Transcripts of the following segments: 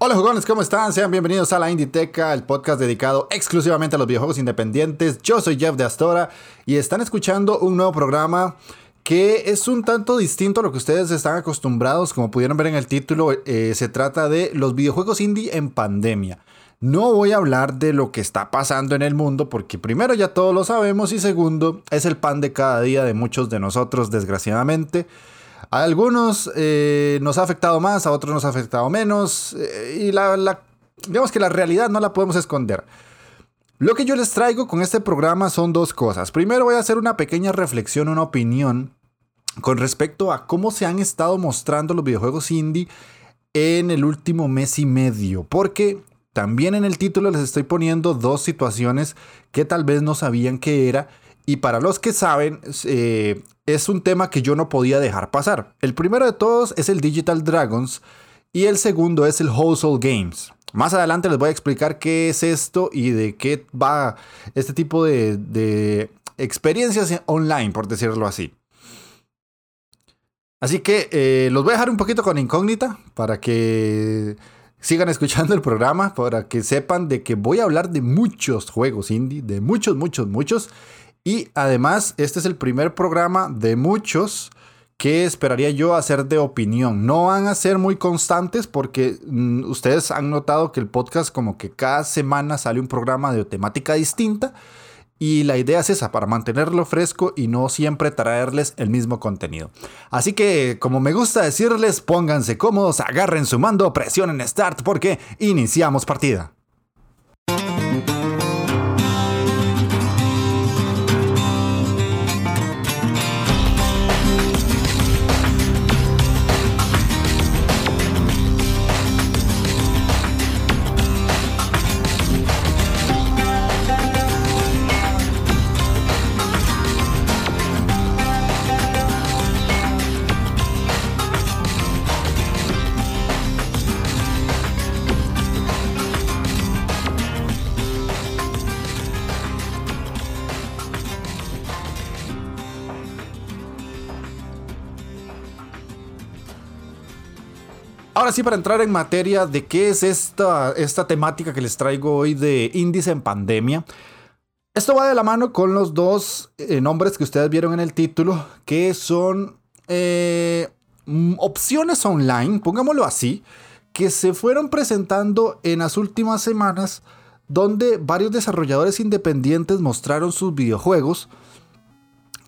Hola jugones, ¿cómo están? Sean bienvenidos a la Inditeca, el podcast dedicado exclusivamente a los videojuegos independientes. Yo soy Jeff de Astora y están escuchando un nuevo programa que es un tanto distinto a lo que ustedes están acostumbrados. Como pudieron ver en el título, eh, se trata de los videojuegos indie en pandemia. No voy a hablar de lo que está pasando en el mundo porque primero ya todos lo sabemos y segundo es el pan de cada día de muchos de nosotros desgraciadamente. A algunos eh, nos ha afectado más, a otros nos ha afectado menos. Eh, y la, digamos que la realidad no la podemos esconder. Lo que yo les traigo con este programa son dos cosas. Primero voy a hacer una pequeña reflexión, una opinión con respecto a cómo se han estado mostrando los videojuegos indie en el último mes y medio. Porque también en el título les estoy poniendo dos situaciones que tal vez no sabían que era y para los que saben, eh, es un tema que yo no podía dejar pasar. El primero de todos es el Digital Dragons y el segundo es el Household Games. Más adelante les voy a explicar qué es esto y de qué va este tipo de, experiencias online, por decirlo así. Así que eh, los voy a dejar un poquito con incógnita para que sigan escuchando el programa, para que sepan de que voy a hablar de muchos juegos indie, de muchos, muchos, muchos. Y además, este es el primer programa de muchos que esperaría yo hacer de opinión. No van a ser muy constantes porque mm, ustedes han notado que el podcast como que cada semana sale un programa de temática distinta. Y la idea es esa, para mantenerlo fresco y no siempre traerles el mismo contenido. Así que, como me gusta decirles, pónganse cómodos, agarren su mando, presionen Start porque iniciamos partida. Ahora sí, para entrar en materia de qué es esta, esta temática que les traigo hoy de índice en pandemia. Esto va de la mano con los dos eh, nombres que ustedes vieron en el título, que son eh, mm, opciones online, pongámoslo así, que se fueron presentando en las últimas semanas, donde varios desarrolladores independientes mostraron sus videojuegos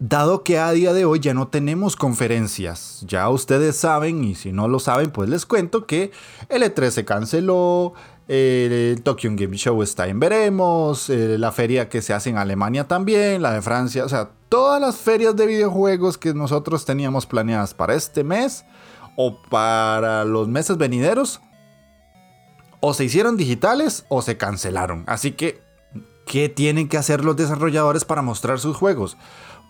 Dado que a día de hoy ya no tenemos conferencias, ya ustedes saben, y si no lo saben, pues les cuento que el E3 se canceló, el Tokyo Game Show está en veremos, la feria que se hace en Alemania también, la de Francia, o sea, todas las ferias de videojuegos que nosotros teníamos planeadas para este mes o para los meses venideros, o se hicieron digitales o se cancelaron. Así que, ¿qué tienen que hacer los desarrolladores para mostrar sus juegos?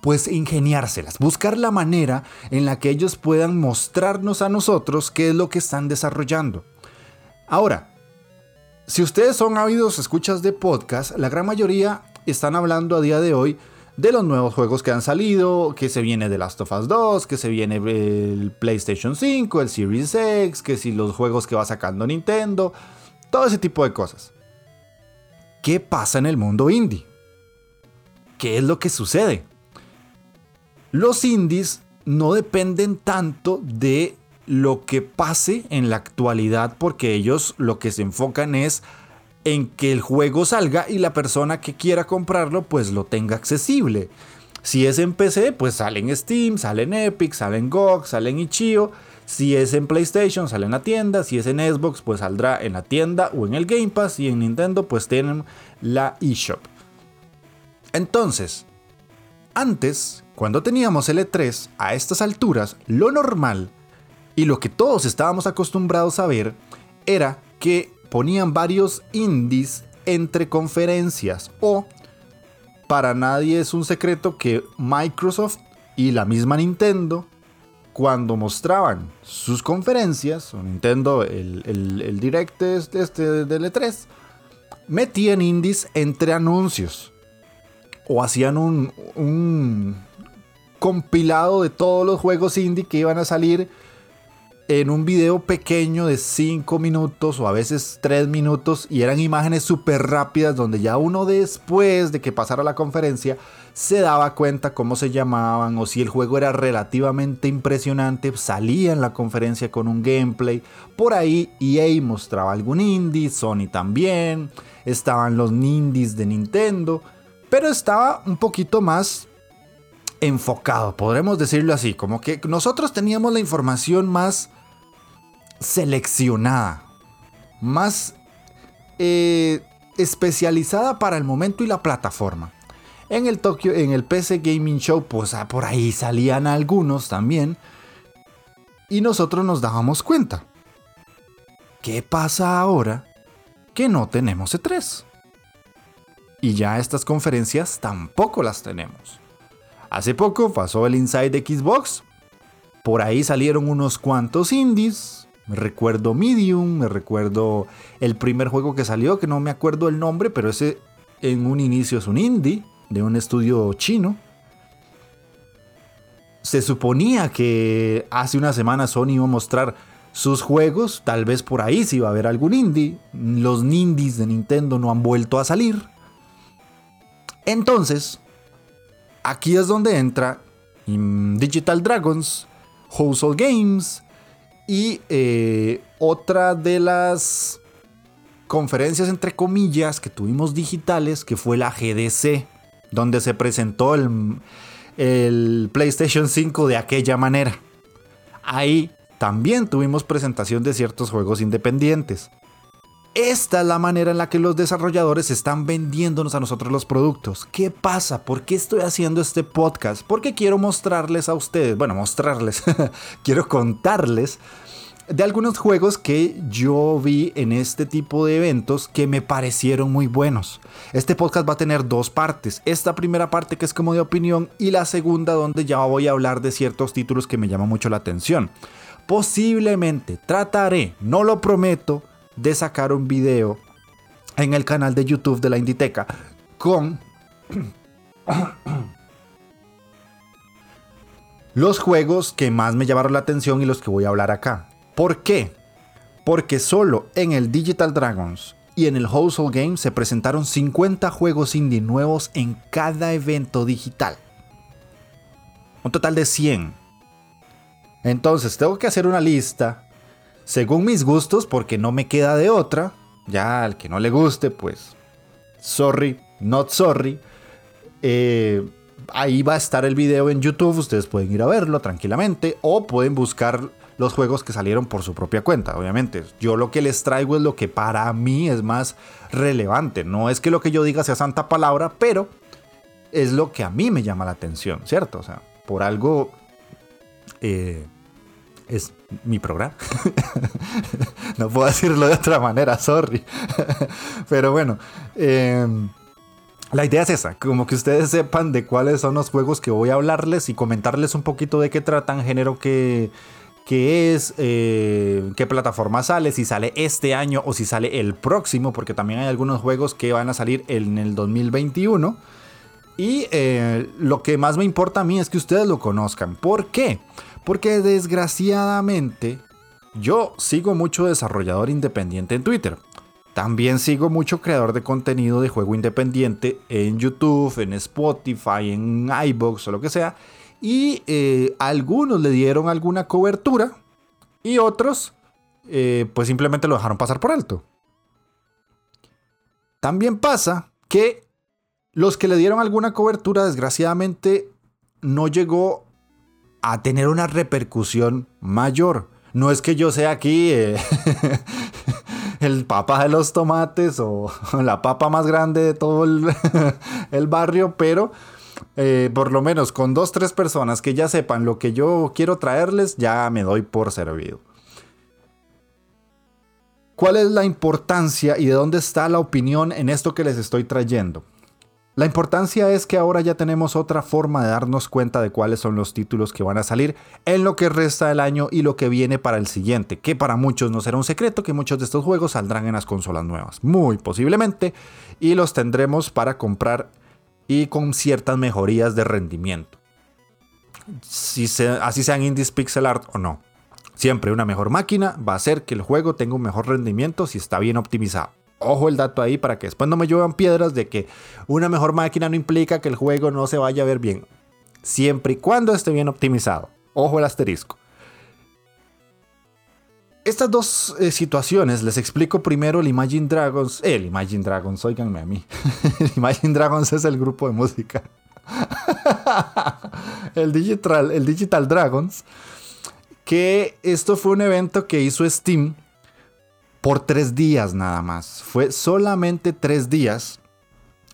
Pues ingeniárselas, buscar la manera en la que ellos puedan mostrarnos a nosotros qué es lo que están desarrollando. Ahora, si ustedes son ávidos escuchas de podcast, la gran mayoría están hablando a día de hoy de los nuevos juegos que han salido, que se viene The Last of Us 2, que se viene el PlayStation 5, el Series X, que si los juegos que va sacando Nintendo, todo ese tipo de cosas. ¿Qué pasa en el mundo indie? ¿Qué es lo que sucede? Los indies no dependen tanto de lo que pase en la actualidad porque ellos lo que se enfocan es en que el juego salga y la persona que quiera comprarlo pues lo tenga accesible. Si es en PC, pues sale en Steam, sale en Epic, sale en GOG, sale en Itch.io. Si es en PlayStation, sale en la tienda. Si es en Xbox, pues saldrá en la tienda o en el Game Pass. Y en Nintendo, pues tienen la eShop. Entonces, antes, cuando teníamos el E3 a estas alturas, lo normal y lo que todos estábamos acostumbrados a ver era que ponían varios indies entre conferencias o para nadie es un secreto que Microsoft y la misma Nintendo cuando mostraban sus conferencias, o Nintendo, el, el, Direct este, este del E3, metían indies entre anuncios. O hacían un, un compilado de todos los juegos indie que iban a salir en un video pequeño de 5 minutos o a veces 3 minutos y eran imágenes súper rápidas donde ya uno después de que pasara la conferencia se daba cuenta cómo se llamaban o si el juego era relativamente impresionante, salía en la conferencia con un gameplay. Por ahí EA mostraba algún indie, Sony también, estaban los indies de Nintendo, pero estaba un poquito más enfocado, podremos decirlo así, como que nosotros teníamos la información más seleccionada, más eh, especializada para el momento y la plataforma. En el Tokyo, en el PC Gaming Show, pues ah, por ahí salían algunos también. Y nosotros nos dábamos cuenta. ¿Qué pasa ahora que no tenemos E3? Y ya estas conferencias tampoco las tenemos. Hace poco pasó el Inside Xbox. Por ahí salieron unos cuantos indies. Me recuerdo Medium, me recuerdo el primer juego que salió, que no me acuerdo el nombre, pero ese en un inicio es un indie de un estudio chino. Se suponía que hace una semana Sony iba a mostrar sus juegos, tal vez por ahí si iba a haber algún indie. Los nindies de Nintendo no han vuelto a salir. Entonces, aquí es donde entra Digital Dragons, Household Games y eh, otra de las conferencias entre comillas que tuvimos digitales que fue la GDC, donde se presentó el, el PlayStation 5 de aquella manera. Ahí también tuvimos presentación de ciertos juegos independientes. Esta es la manera en la que los desarrolladores están vendiéndonos a nosotros los productos. ¿Qué pasa? ¿Por qué estoy haciendo este podcast? Porque quiero mostrarles a ustedes, bueno, mostrarles, quiero contarles de algunos juegos que yo vi en este tipo de eventos que me parecieron muy buenos. Este podcast va a tener dos partes. Esta primera parte que es como de opinión y la segunda donde ya voy a hablar de ciertos títulos que me llaman mucho la atención. Posiblemente trataré, no lo prometo, de sacar un video en el canal de YouTube de la Inditeca con los juegos que más me llamaron la atención y los que voy a hablar acá. ¿Por qué? Porque solo en el Digital Dragons y en el Household Game se presentaron 50 juegos indie nuevos en cada evento digital. Un total de 100. Entonces tengo que hacer una lista según mis gustos, porque no me queda de otra. Ya al que no le guste, pues sorry, not sorry. Eh, ahí va a estar el video en YouTube, ustedes pueden ir a verlo tranquilamente o pueden buscar los juegos que salieron por su propia cuenta, obviamente. Yo lo que les traigo es lo que para mí es más relevante. No es que lo que yo diga sea santa palabra, pero es lo que a mí me llama la atención, ¿cierto? O sea, por algo... Eh, es mi programa. no puedo decirlo de otra manera, sorry. Pero bueno, em, la idea es esa, como que ustedes sepan de cuáles son los juegos que voy a hablarles y comentarles un poquito de qué tratan, género que, es, eh, qué plataforma sale, si sale este año o si sale el próximo, porque también hay algunos juegos que van a salir en el 2021. Y eh, lo que más me importa a mí es que ustedes lo conozcan. ¿Por qué? Desgraciadamente yo sigo mucho desarrollador independiente en Twitter. También sigo mucho creador de contenido de juego independiente en YouTube, en Spotify, en iBox o lo que sea. Y eh, algunos le dieron alguna cobertura y otros eh, pues simplemente lo dejaron pasar por alto. También pasa que los que le dieron alguna cobertura desgraciadamente no llegó a tener una repercusión mayor. No es que yo sea aquí eh, el papa de los tomates o la papa más grande de todo el, barrio, pero eh, por lo menos con dos, tres personas que ya sepan lo que yo quiero traerles, ya me doy por servido. ¿Cuál es la importancia y de dónde está la opinión en esto que les estoy trayendo? La importancia es que ahora ya tenemos otra forma de darnos cuenta de cuáles son los títulos que van a salir en lo que resta del año y lo que viene para el siguiente, que para muchos no será un secreto que muchos de estos juegos saldrán en las consolas nuevas, muy posiblemente, y los tendremos para comprar y con ciertas mejorías de rendimiento. Si así sean indies pixel art o no. Siempre una mejor máquina va a hacer que el juego tenga un mejor rendimiento si está bien optimizado. Ojo el dato ahí para que después no me lluevan piedras de que una mejor máquina no implica que el juego no se vaya a ver bien. Siempre y cuando esté bien optimizado. Ojo el asterisco. Estas dos eh, situaciones les explico primero el Imagine Dragons. el Imagine Dragons, oiganme a mí. el Imagine Dragons es el grupo de música. el, Digital, el Digital Dragons. Que esto fue un evento que hizo Steam por tres días nada más. Fue solamente tres días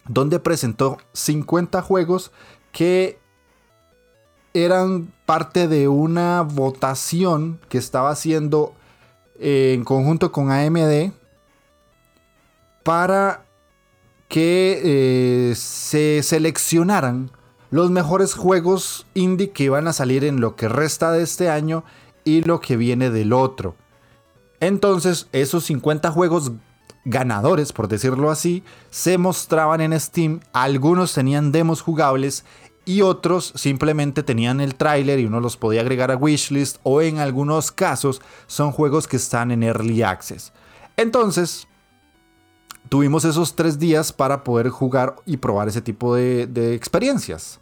donde presentó 50 juegos que eran parte de una votación que estaba haciendo eh, en conjunto con AMD para que eh, se seleccionaran los mejores juegos indie que iban a salir en lo que resta de este año y lo que viene del otro. Entonces, esos 50 juegos ganadores, por decirlo así, se mostraban en Steam. Algunos tenían demos jugables y otros simplemente tenían el tráiler y uno los podía agregar a wishlist o en algunos casos son juegos que están en early access. Entonces, tuvimos esos tres días para poder jugar y probar ese tipo de, de experiencias.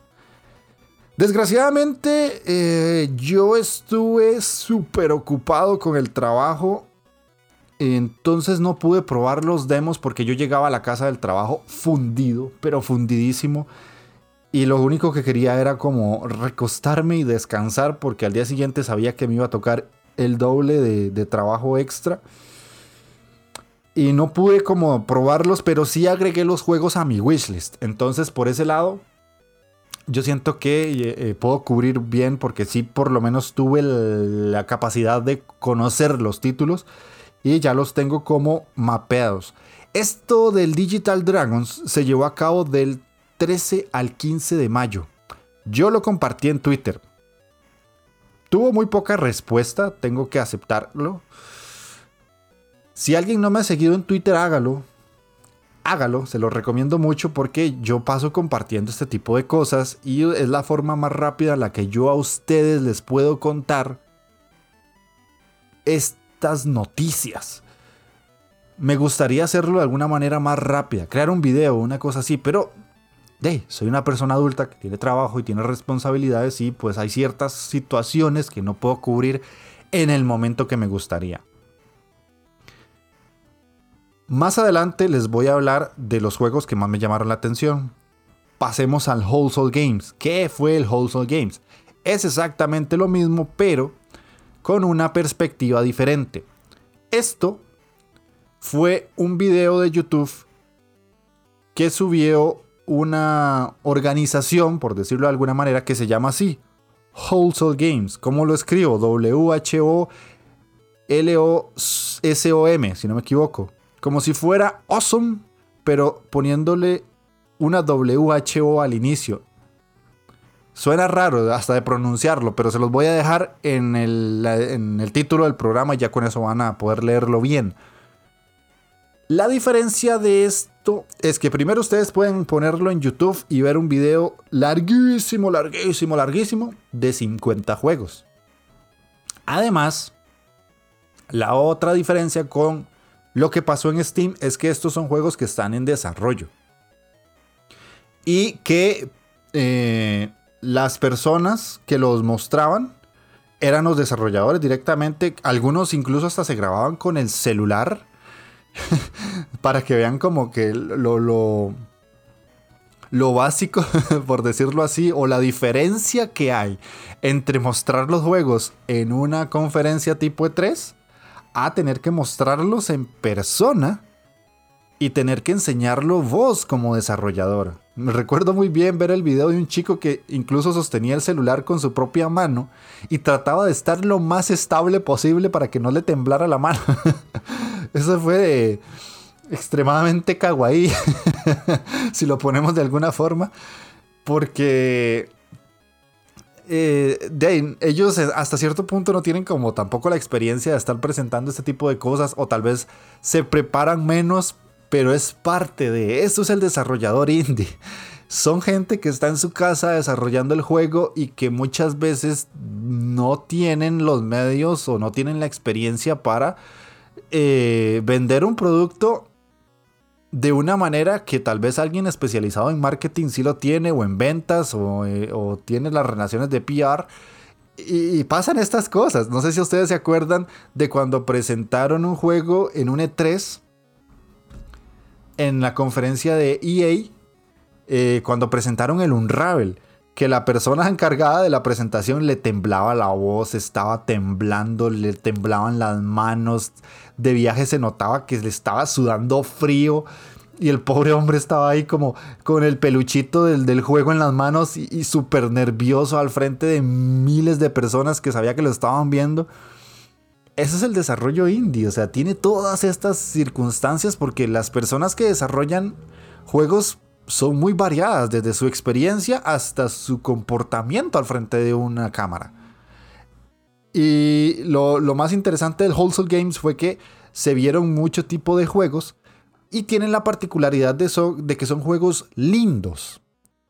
Desgraciadamente, eh, yo estuve súper ocupado con el trabajo. Entonces no pude probar los demos porque yo llegaba a la casa del trabajo fundido, pero fundidísimo. Y lo único que quería era como recostarme y descansar porque al día siguiente sabía que me iba a tocar el doble de, de trabajo extra. Y no pude como probarlos, pero sí agregué los juegos a mi wishlist. Entonces por ese lado yo siento que eh, eh, puedo cubrir bien porque sí por lo menos tuve la capacidad de conocer los títulos y ya los tengo como mapeados. Esto del Digital Dragons se llevó a cabo del 13 al 15 de mayo. Yo lo compartí en Twitter. Tuvo muy poca respuesta, tengo que aceptarlo. Si alguien no me ha seguido en Twitter, hágalo hágalo, se lo recomiendo mucho porque yo paso compartiendo este tipo de cosas y es la forma más rápida en la que yo a ustedes les puedo contar estas noticias. Me gustaría hacerlo de alguna manera más rápida, crear un video, una cosa así, pero soy una persona adulta que tiene trabajo y tiene responsabilidades y pues hay ciertas situaciones que no puedo cubrir en el momento que me gustaría. Más adelante les voy a hablar de los juegos que más me llamaron la atención. Pasemos al Wholesale Games. ¿Qué fue el Wholesale Games? Es exactamente lo mismo, pero con una perspectiva diferente. Esto fue un video de YouTube que subió una organización, por decirlo de alguna manera, que se llama así, Wholesale Games. ¿Cómo lo escribo? W-H-O-L-O-S-O-M, si no me equivoco como si fuera awesome, pero poniéndole una WHO al inicio. Suena raro hasta de pronunciarlo, pero se los voy a dejar en el, en el título del programa y ya con eso van a poder leerlo bien. La diferencia de esto es que primero ustedes pueden ponerlo en YouTube y ver un video larguísimo, larguísimo, larguísimo de 50 juegos. Además, la otra diferencia con lo que pasó en Steam es que estos son juegos que están en desarrollo. Y que eh, las personas que los mostraban eran los desarrolladores directamente. Algunos incluso hasta se grababan con el celular. para que vean como que lo, lo, lo básico, por decirlo así, o la diferencia que hay entre mostrar los juegos en una conferencia tipo E3 a tener que mostrarlos en persona y tener que enseñarlo vos como desarrollador. Me recuerdo muy bien ver el video de un chico que incluso sostenía el celular con su propia mano y trataba de estar lo más estable posible para que no le temblara la mano. eso fue extremadamente kawaii, si lo ponemos de alguna forma, porque eh, ellos hasta cierto punto no tienen como tampoco la experiencia de estar presentando este tipo de cosas o tal vez se preparan menos, pero es parte de eso es el desarrollador indie. Son gente que está en su casa desarrollando el juego y que muchas veces no tienen los medios o no tienen la experiencia para eh, vender un producto de una manera que tal vez alguien especializado en marketing sí lo tiene, o en ventas, o, eh, tiene las relaciones de PR. Y, pasan estas cosas. No sé si ustedes se acuerdan de cuando presentaron un juego en un E3, en la conferencia de EA, eh, cuando presentaron el Unravel que la persona encargada de la presentación le temblaba la voz, estaba temblando, le temblaban las manos, de viaje se notaba que le estaba sudando frío y el pobre hombre estaba ahí como con el peluchito del, juego en las manos y, y súper nervioso al frente de miles de personas que sabía que lo estaban viendo. Ese es el desarrollo indie, o sea, tiene todas estas circunstancias porque las personas que desarrollan juegos son muy variadas, desde su experiencia hasta su comportamiento al frente de una cámara. Y lo, más interesante del Wholesale Games fue que se vieron mucho tipo de juegos y tienen la particularidad de, de que son juegos lindos,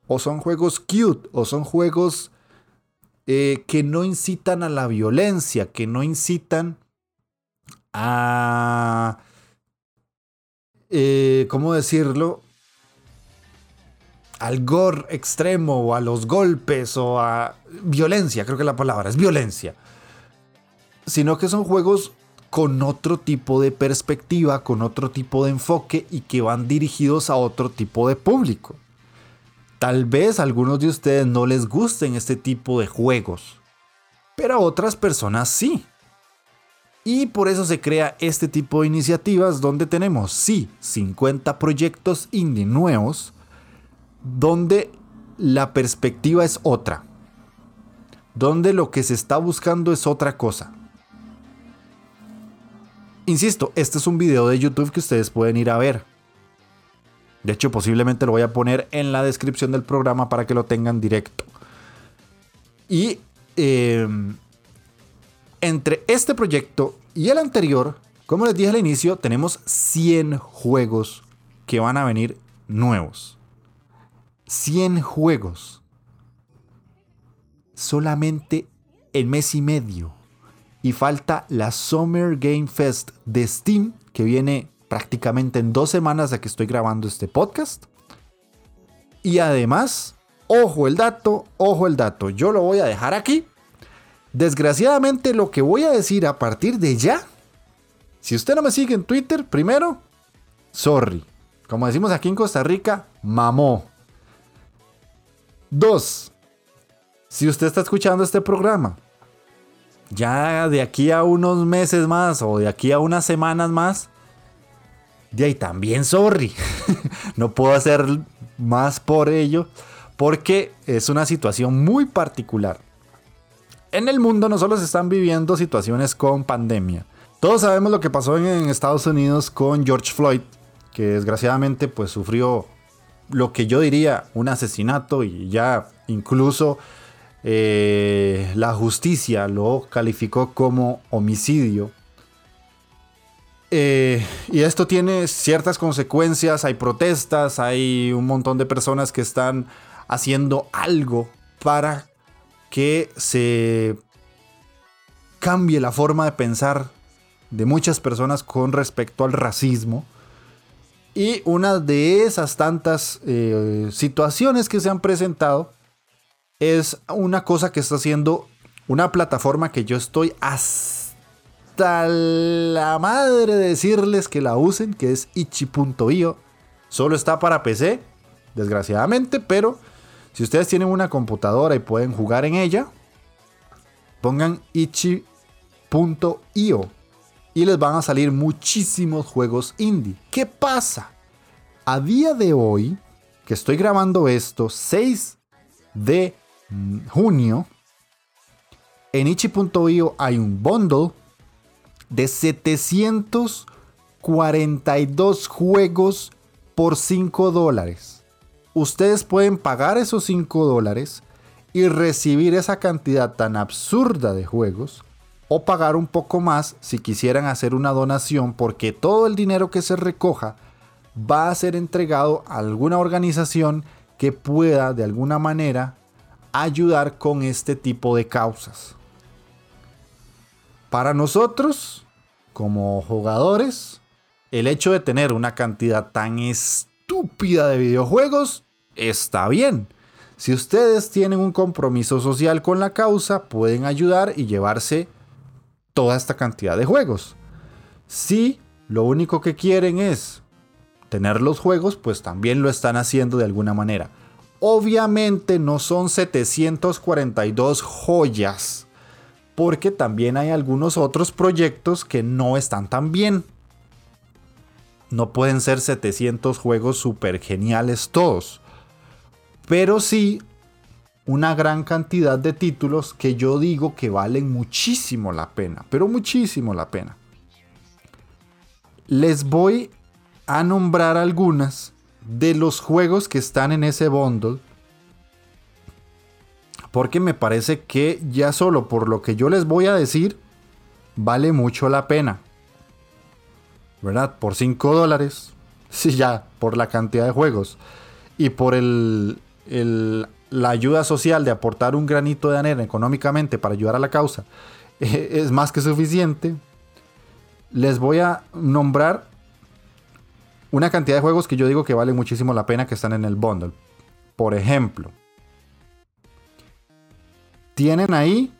o son juegos cute, o son juegos eh, que no incitan a la violencia, que no incitan a... Eh, ¿Cómo decirlo? Al gore extremo o a los golpes o a violencia, creo que la palabra es violencia, sino que son juegos con otro tipo de perspectiva, con otro tipo de enfoque y que van dirigidos a otro tipo de público. Tal vez a algunos de ustedes no les gusten este tipo de juegos, pero a otras personas sí. Y por eso se crea este tipo de iniciativas donde tenemos, sí, 50 proyectos indie nuevos, donde la perspectiva es otra, donde lo que se está buscando es otra cosa. Insisto, este es un video de YouTube que ustedes pueden ir a ver. De hecho, posiblemente lo voy a poner en la descripción del programa para que lo tengan directo. Y em, entre este proyecto y el anterior, como les dije al inicio, tenemos 100 juegos que van a venir nuevos. 100 juegos. Solamente el mes y medio. Y falta la Summer Game Fest de Steam, que viene prácticamente en dos semanas de que estoy grabando este podcast. Y además, ojo el dato, ojo el dato, yo lo voy a dejar aquí. Desgraciadamente lo que voy a decir a partir de ya, si usted no me sigue en Twitter, primero, sorry. Como decimos aquí en Costa Rica, mamó. Dos, si usted está escuchando este programa, ya de aquí a unos meses más o de aquí a unas semanas más, de ahí también sorry. no puedo hacer más por ello porque es una situación muy particular. En el mundo no solo se están viviendo situaciones con pandemia. Todos sabemos lo que pasó en, Estados Unidos con George Floyd, que desgraciadamente pues sufrió lo que yo diría un asesinato y ya incluso eh, la justicia lo calificó como homicidio. Eh, y esto tiene ciertas consecuencias, hay protestas, hay un montón de personas que están haciendo algo para que se cambie la forma de pensar de muchas personas con respecto al racismo. Y una de esas tantas eh, situaciones que se han presentado es una cosa que está haciendo una plataforma que yo estoy hasta la madre de decirles que la usen, que es itchy.io. Solo está para PC, desgraciadamente, pero si ustedes tienen una computadora y pueden jugar en ella, pongan itchy.io y les van a salir muchísimos juegos indie. ¿Qué pasa? A día de hoy, que estoy grabando esto, 6 de junio, en itchy.io hay un bundle de 700 42 juegos por 5 dólares. Ustedes pueden pagar esos 5 dólares y recibir esa cantidad tan absurda de juegos o pagar un poco más si quisieran hacer una donación porque todo el dinero que se recoja va a ser entregado a alguna organización que pueda de alguna manera ayudar con este tipo de causas. Para nosotros, como jugadores, el hecho de tener una cantidad tan estúpida de videojuegos está bien. Si ustedes tienen un compromiso social con la causa, pueden ayudar y llevarse toda esta cantidad de juegos. Si lo único que quieren es tener los juegos, pues también lo están haciendo de alguna manera. Obviamente no son 742 joyas, porque también hay algunos otros proyectos que no están tan bien. No pueden ser 700 juegos super geniales todos, pero sí una gran cantidad de títulos que yo digo que valen muchísimo la pena, pero muchísimo la pena. Les voy a nombrar algunas de los juegos que están en ese bundle. Porque me parece que ya solo por lo que yo les voy a decir, vale mucho la pena. ¿Verdad? Por 5 dólares. Sí, ya, por la cantidad de juegos. Y por el, la ayuda social de aportar un granito de arena económicamente para ayudar a la causa. es más que suficiente. Les voy a nombrar una cantidad de juegos que yo digo que vale muchísimo la pena que están en el bundle. Por ejemplo, tienen ahí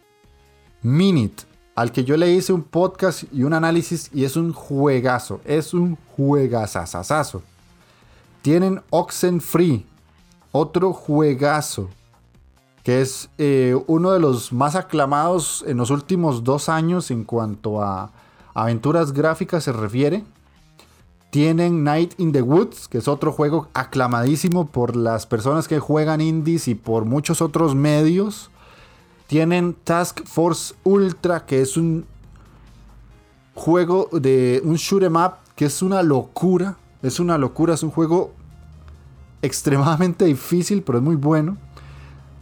Minute, al que yo le hice un podcast y un análisis y es un juegazo, es un juegazazazazo. Tienen Oxen Free, otro juegazo, que es eh, uno de los más aclamados en los últimos dos años en cuanto a aventuras gráficas se refiere. Tienen Night in the Woods, que es otro juego aclamadísimo por las personas que juegan indies y por muchos otros medios. Tienen Task Force Ultra, que es un juego de un shoot em up que es una locura. Es una locura, es un juego extremadamente difícil, pero es muy bueno.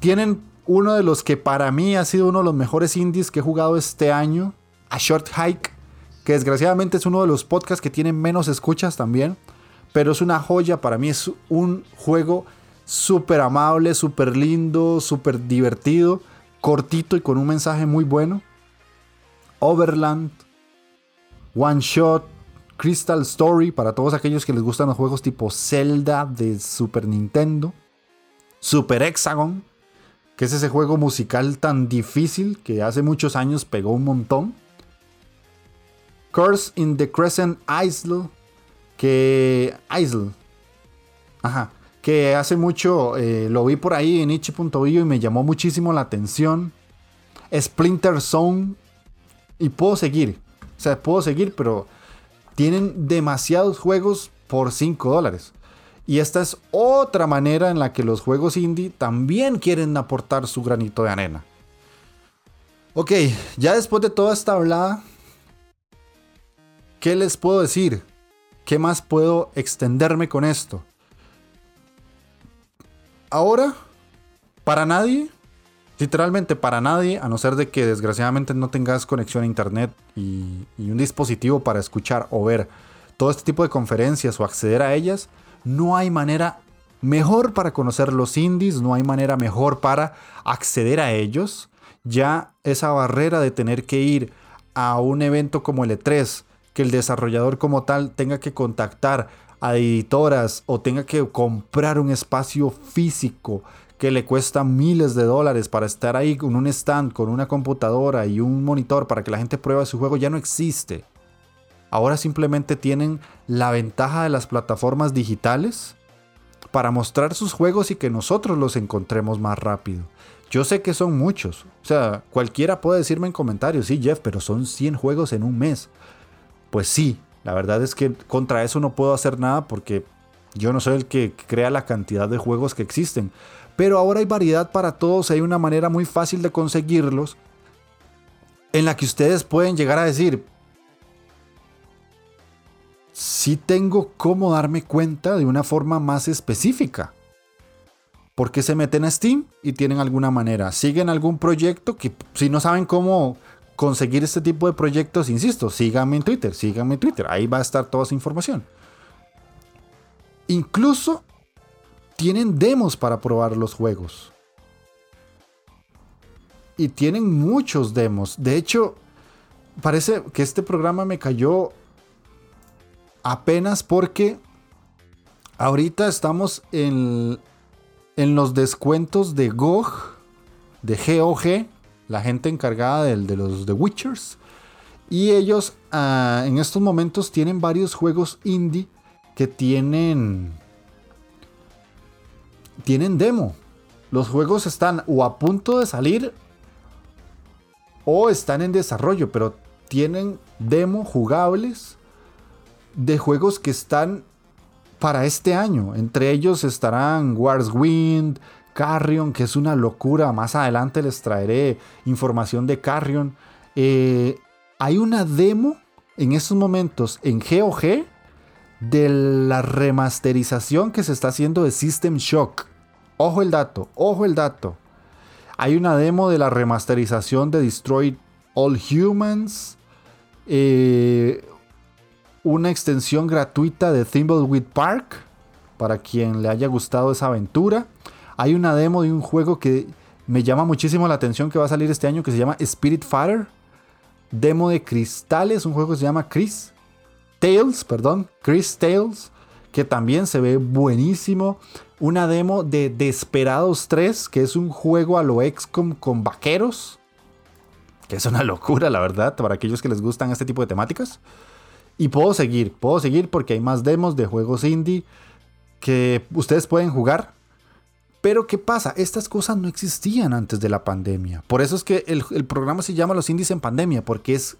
Tienen uno de los que para mí ha sido uno de los mejores indies que he jugado este año, A Short Hike que desgraciadamente es uno de los podcasts que tienen menos escuchas también, pero es una joya, para mí es un juego súper amable, súper lindo, súper divertido, cortito y con un mensaje muy bueno. Overland, One Shot, Crystal Story, para todos aquellos que les gustan los juegos tipo Zelda de Super Nintendo. Super Hexagon, que es ese juego musical tan difícil que hace muchos años pegó un montón. Curse in the Crescent Isle, que Isle, ajá, que hace mucho eh, lo vi por ahí en itch.io y me llamó muchísimo la atención. Splinter Zone y puedo seguir, o sea, puedo seguir, pero tienen demasiados juegos por 5 dólares. Y esta es otra manera en la que los juegos indie también quieren aportar su granito de arena. Ok, ya después de toda esta hablada, ¿Qué les puedo decir? ¿Qué más puedo extenderme con esto? Ahora, para nadie, literalmente para nadie, a no ser de que desgraciadamente no tengas conexión a internet y, un dispositivo para escuchar o ver todo este tipo de conferencias o acceder a ellas, no hay manera mejor para conocer los indies, no hay manera mejor para acceder a ellos. Ya esa barrera de tener que ir a un evento como el E3, que el desarrollador como tal tenga que contactar a editoras o tenga que comprar un espacio físico que le cuesta miles de dólares para estar ahí con un stand, con una computadora y un monitor para que la gente pruebe su juego, ya no existe. Ahora simplemente tienen la ventaja de las plataformas digitales para mostrar sus juegos y que nosotros los encontremos más rápido. Yo sé que son muchos. O sea, cualquiera puede decirme en comentarios, sí, Jeff, pero son 100 juegos en un mes pues sí, la verdad es que contra eso no puedo hacer nada porque yo no soy el que crea la cantidad de juegos que existen. Pero ahora hay variedad para todos, hay una manera muy fácil de conseguirlos en la que ustedes pueden llegar a decir, sí tengo cómo darme cuenta de una forma más específica. Porque se meten a Steam y tienen alguna manera. Siguen algún proyecto que si no saben cómo conseguir este tipo de proyectos, insisto, síganme en Twitter, síganme en Twitter. Ahí va a estar toda esa información. Incluso tienen demos para probar los juegos. Y tienen muchos demos. De hecho, parece que este programa me cayó apenas porque ahorita estamos en, en los descuentos de GOG, de GOG, la gente encargada de, de los The Witchers. Y ellos ah, en estos momentos tienen varios juegos indie que tienen tienen demo. Los juegos están o a punto de salir o están en desarrollo, pero tienen demo jugables de juegos que están para este año. Entre ellos estarán Wars Wind, Carrion, que es una locura. Más adelante les traeré información de Carrion. Eh, hay una demo en estos momentos en GOG de la remasterización que se está haciendo de System Shock. Ojo el dato, ojo el dato. Hay una demo de la remasterización de Destroy All Humans. Eh, una extensión gratuita de Thimbleweed Park. Para quien le haya gustado esa aventura. Hay una demo de un juego que me llama muchísimo la atención que va a salir este año que se llama Spirit Fighter. Demo de cristales, un juego que se llama Chris Tales, perdón, Chris Tales, que también se ve buenísimo una demo de Desperados 3, que es un juego a lo XCOM con vaqueros. Que es una locura, la verdad, para aquellos que les gustan este tipo de temáticas. Y puedo seguir, puedo seguir porque hay más demos de juegos indie que ustedes pueden jugar. Pero ¿qué pasa? Estas cosas no existían antes de la pandemia. Por eso es que el, el programa se llama Los Indies en Pandemia, porque es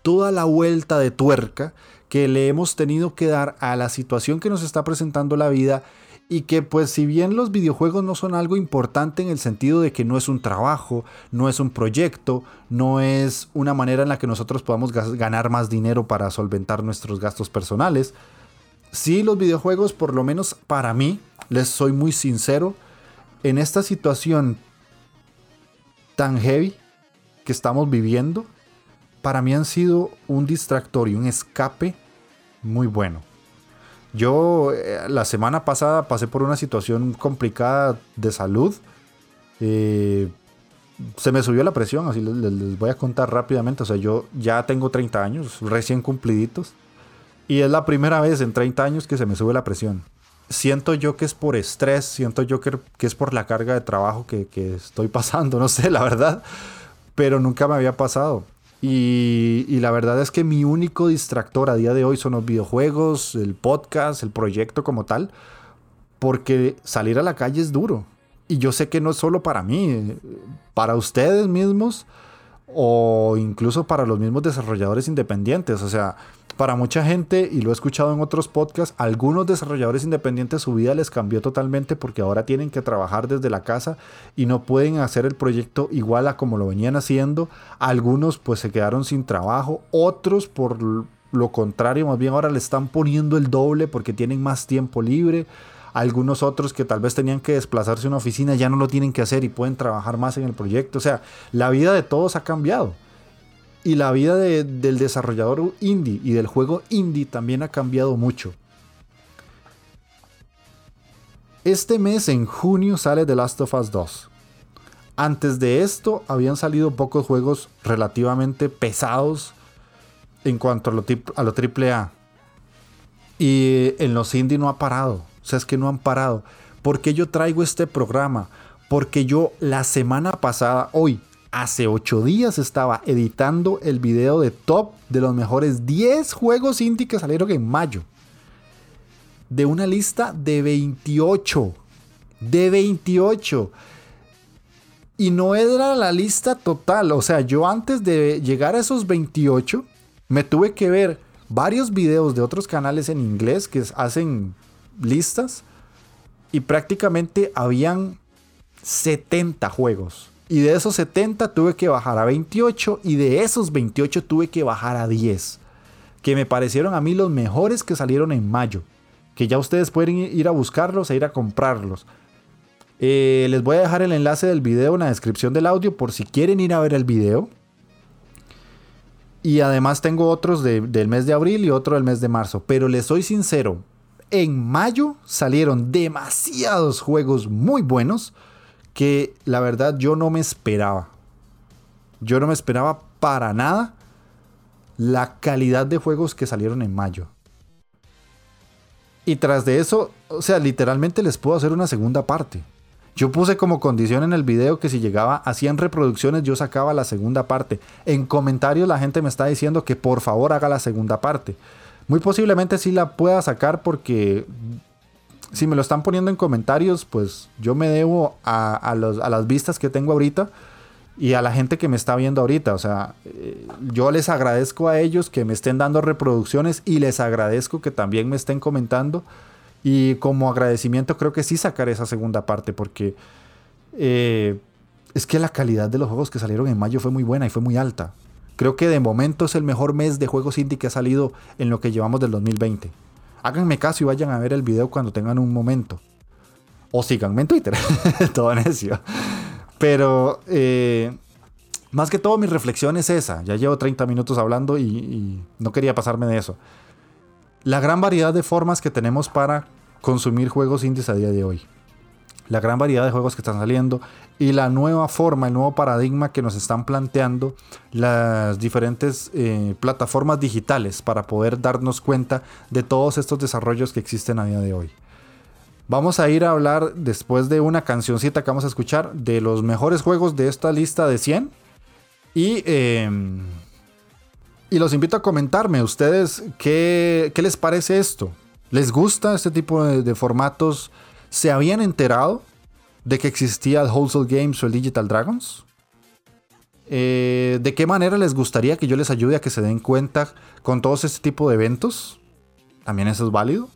toda la vuelta de tuerca que le hemos tenido que dar a la situación que nos está presentando la vida y que pues si bien los videojuegos no son algo importante en el sentido de que no es un trabajo, no es un proyecto, no es una manera en la que nosotros podamos ganar más dinero para solventar nuestros gastos personales, sí los videojuegos por lo menos para mí, les soy muy sincero, en esta situación tan heavy que estamos viviendo, para mí han sido un distractor y un escape muy bueno. Yo eh, la semana pasada pasé por una situación complicada de salud. Eh, se me subió la presión, así les, voy a contar rápidamente. O sea, yo ya tengo 30 años, recién cumpliditos. Y es la primera vez en 30 años que se me sube la presión. Siento yo que es por estrés, siento yo que, es por la carga de trabajo que, que estoy pasando, no sé, la verdad. Pero nunca me había pasado. Y, la verdad es que mi único distractor a día de hoy son los videojuegos, el podcast, el proyecto como tal, porque salir a la calle es duro. Y yo sé que no es solo para mí, para ustedes mismos o incluso para los mismos desarrolladores independientes. O sea, para mucha gente, y lo he escuchado en otros podcasts, algunos desarrolladores independientes su vida les cambió totalmente porque ahora tienen que trabajar desde la casa y no pueden hacer el proyecto igual a como lo venían haciendo. Algunos pues se quedaron sin trabajo, otros por lo contrario, más bien ahora le están poniendo el doble porque tienen más tiempo libre. Algunos otros que tal vez tenían que desplazarse a una oficina ya no lo tienen que hacer y pueden trabajar más en el proyecto. O sea, la vida de todos ha cambiado. Y la vida del desarrollador indie y del juego indie también ha cambiado mucho. Este mes, en junio, sale The Last of Us 2. Antes de esto, habían salido pocos juegos relativamente pesados en cuanto a lo, a lo AAA. Y en los indie no ha parado. O sea, es que no han parado. ¿Por qué yo traigo este programa? Porque yo la semana pasada, hoy, hace 8 días estaba editando el video de top de los mejores 10 juegos indie que salieron en mayo. De una lista de 28. De 28. Y no era la lista total. O sea, yo antes de llegar a esos 28, me tuve que ver varios videos de otros canales en inglés que hacen listas. Y prácticamente habían 70 juegos. Y de esos 70 tuve que bajar a 28 y de esos 28 tuve que bajar a 10. que me parecieron a mí los mejores que salieron en mayo. Que ya ustedes pueden ir a buscarlos e ir a comprarlos. Eh, les voy a dejar el enlace del video en la descripción del audio por si quieren ir a ver el video. Y además tengo otros del mes de abril y otro del mes de marzo. Pero les soy sincero, en mayo salieron demasiados juegos muy buenos que la verdad yo no me esperaba. Yo no me esperaba para nada la calidad de juegos que salieron en mayo. Y tras de eso, o sea, literalmente les puedo hacer una segunda parte. Yo puse como condición en el video que si llegaba a 100 reproducciones yo sacaba la segunda parte. En comentarios la gente me está diciendo que por favor haga la segunda parte. Muy posiblemente sí la pueda sacar porque si me lo están poniendo en comentarios, pues yo me debo a, las vistas que tengo ahorita y a la gente que me está viendo ahorita. O sea, eh, yo les agradezco a ellos que me estén dando reproducciones y les agradezco que también me estén comentando. Y como agradecimiento creo que sí sacaré esa segunda parte porque eh, es que la calidad de los juegos que salieron en mayo fue muy buena y fue muy alta. Creo que de momento es el mejor mes de juegos indie que ha salido en lo que llevamos del 2020. Háganme caso y vayan a ver el video cuando tengan un momento. O síganme en Twitter. todo necio. Pero eh, más que todo mi reflexión es esa. Ya llevo 30 minutos hablando y, y no quería pasarme de eso. La gran variedad de formas que tenemos para consumir juegos indies a día de hoy la gran variedad de juegos que están saliendo y la nueva forma, el nuevo paradigma que nos están planteando las diferentes eh, plataformas digitales para poder darnos cuenta de todos estos desarrollos que existen a día de hoy. Vamos a ir a hablar después de una cancioncita que vamos a escuchar de los mejores juegos de esta lista de 100 y... Em, y los invito a comentarme ustedes qué, les parece esto. ¿Les gusta este tipo de formatos ¿Se habían enterado de que existía el Wholesale Games o el Digital Dragons? Eh, ¿De qué manera les gustaría que yo les ayude a que se den cuenta con todos este tipo de eventos? También eso es válido.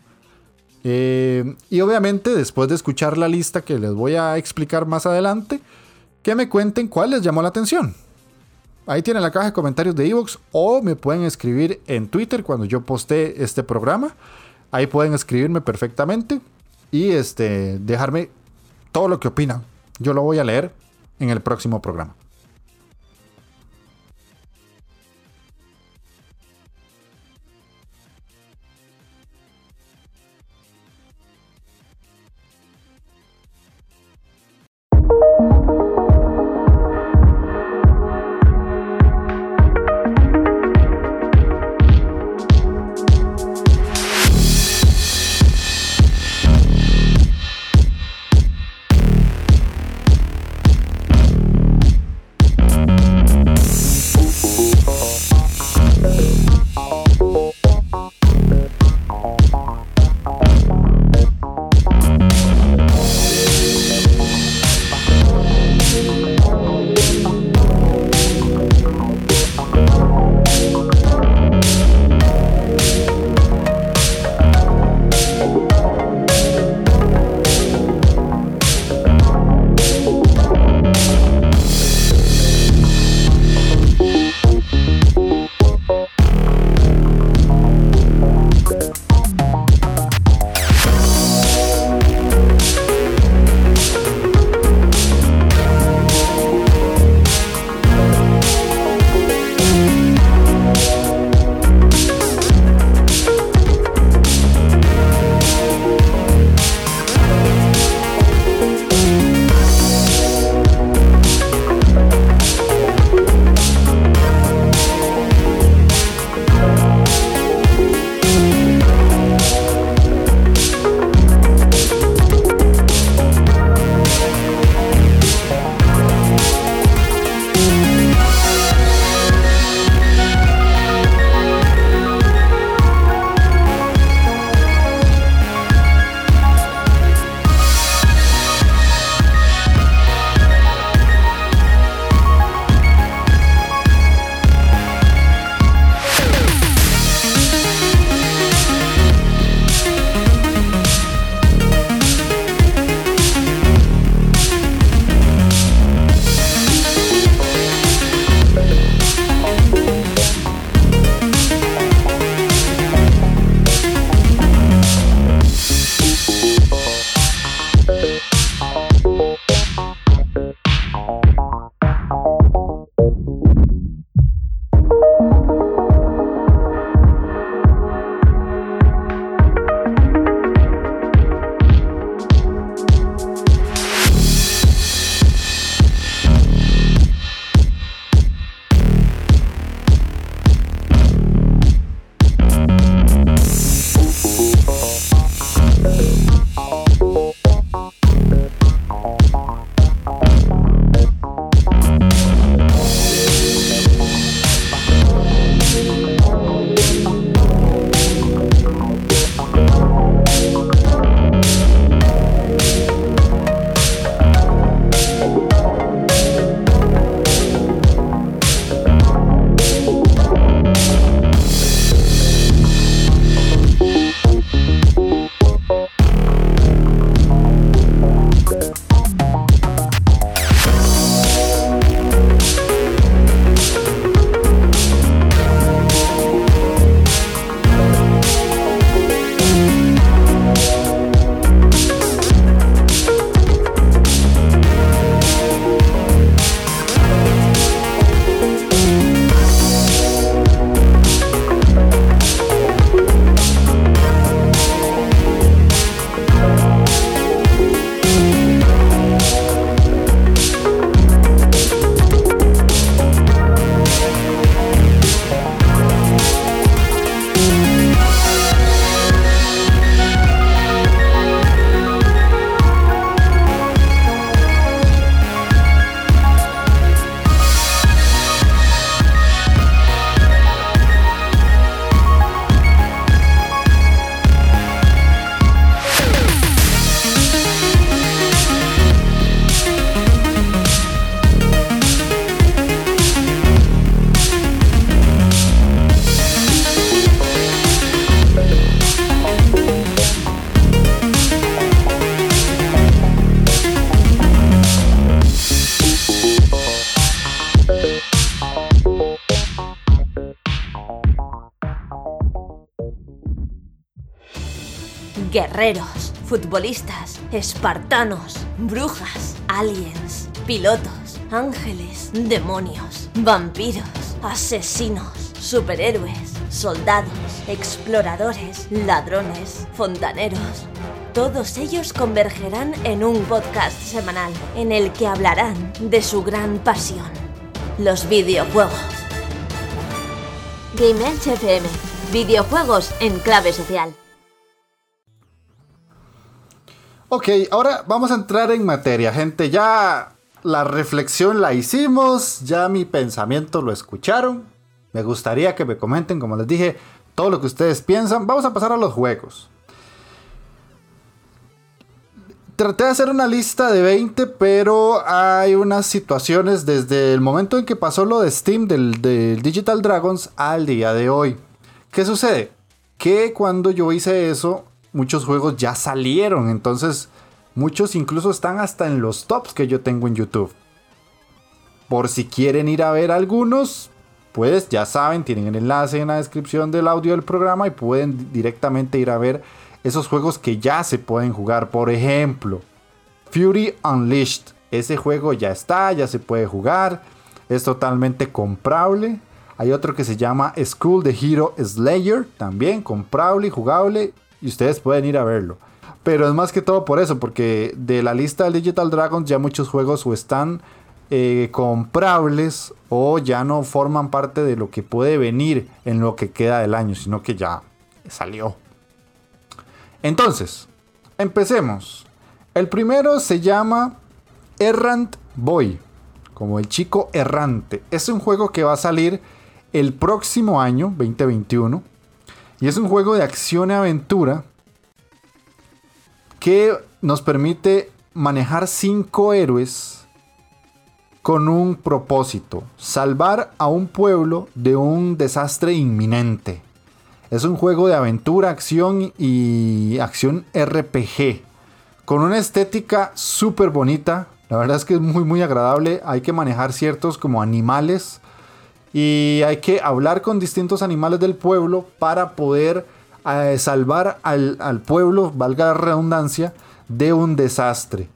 Eh, y obviamente después de escuchar la lista que les voy a explicar más adelante, que me cuenten cuál les llamó la atención. Ahí tienen la caja de comentarios de Evox o me pueden escribir en Twitter cuando yo postee este programa. Ahí pueden escribirme perfectamente y este, dejarme todo lo que opinan. Yo lo voy a leer en el próximo programa. Futbolistas, espartanos, brujas, aliens, pilotos, ángeles, demonios, vampiros, asesinos, superhéroes, soldados, exploradores, ladrones, fontaneros. Todos ellos convergerán en un podcast semanal en el que hablarán de su gran pasión, los videojuegos. Game FM, videojuegos en clave social. Ok, ahora vamos a entrar en materia, gente. Ya la reflexión la hicimos, ya mi pensamiento lo escucharon. Me gustaría que me comenten, como les dije, todo lo que ustedes piensan. Vamos a pasar a los juegos. Traté de hacer una lista de 20, pero hay unas situaciones desde el momento en que pasó lo de Steam del, Digital Dragons al día de hoy. ¿Qué sucede? Que cuando yo hice eso, muchos juegos ya salieron. Entonces, muchos incluso están hasta en los tops que yo tengo en YouTube. Por si quieren ir a ver algunos, pues ya saben, tienen el enlace en la descripción del audio del programa y pueden directamente ir a ver esos juegos que ya se pueden jugar. Por ejemplo, Fury Unleashed. Ese juego ya está, ya se puede jugar. Es totalmente comprable. Hay otro que se llama School the Hero Slayer. También comprable y jugable y ustedes pueden ir a verlo. Pero es más que todo por eso, porque de la lista del Digital Dragons ya muchos juegos o están eh, comprables o ya no forman parte de lo que puede venir en lo que queda del año, sino que ya salió. Entonces, empecemos. El primero se llama Errant Boy, como el chico errante. Es un juego que va a salir el próximo año, 2021 y es un juego de acción y aventura que nos permite manejar cinco héroes con un propósito, salvar a un pueblo de un desastre inminente. Es un juego de aventura, acción y acción RPG, con una estética súper bonita. La verdad es que es muy muy agradable. Hay que manejar ciertos como animales y hay que hablar con distintos animales del pueblo para poder eh, salvar al, al, pueblo, valga la redundancia, de un desastre.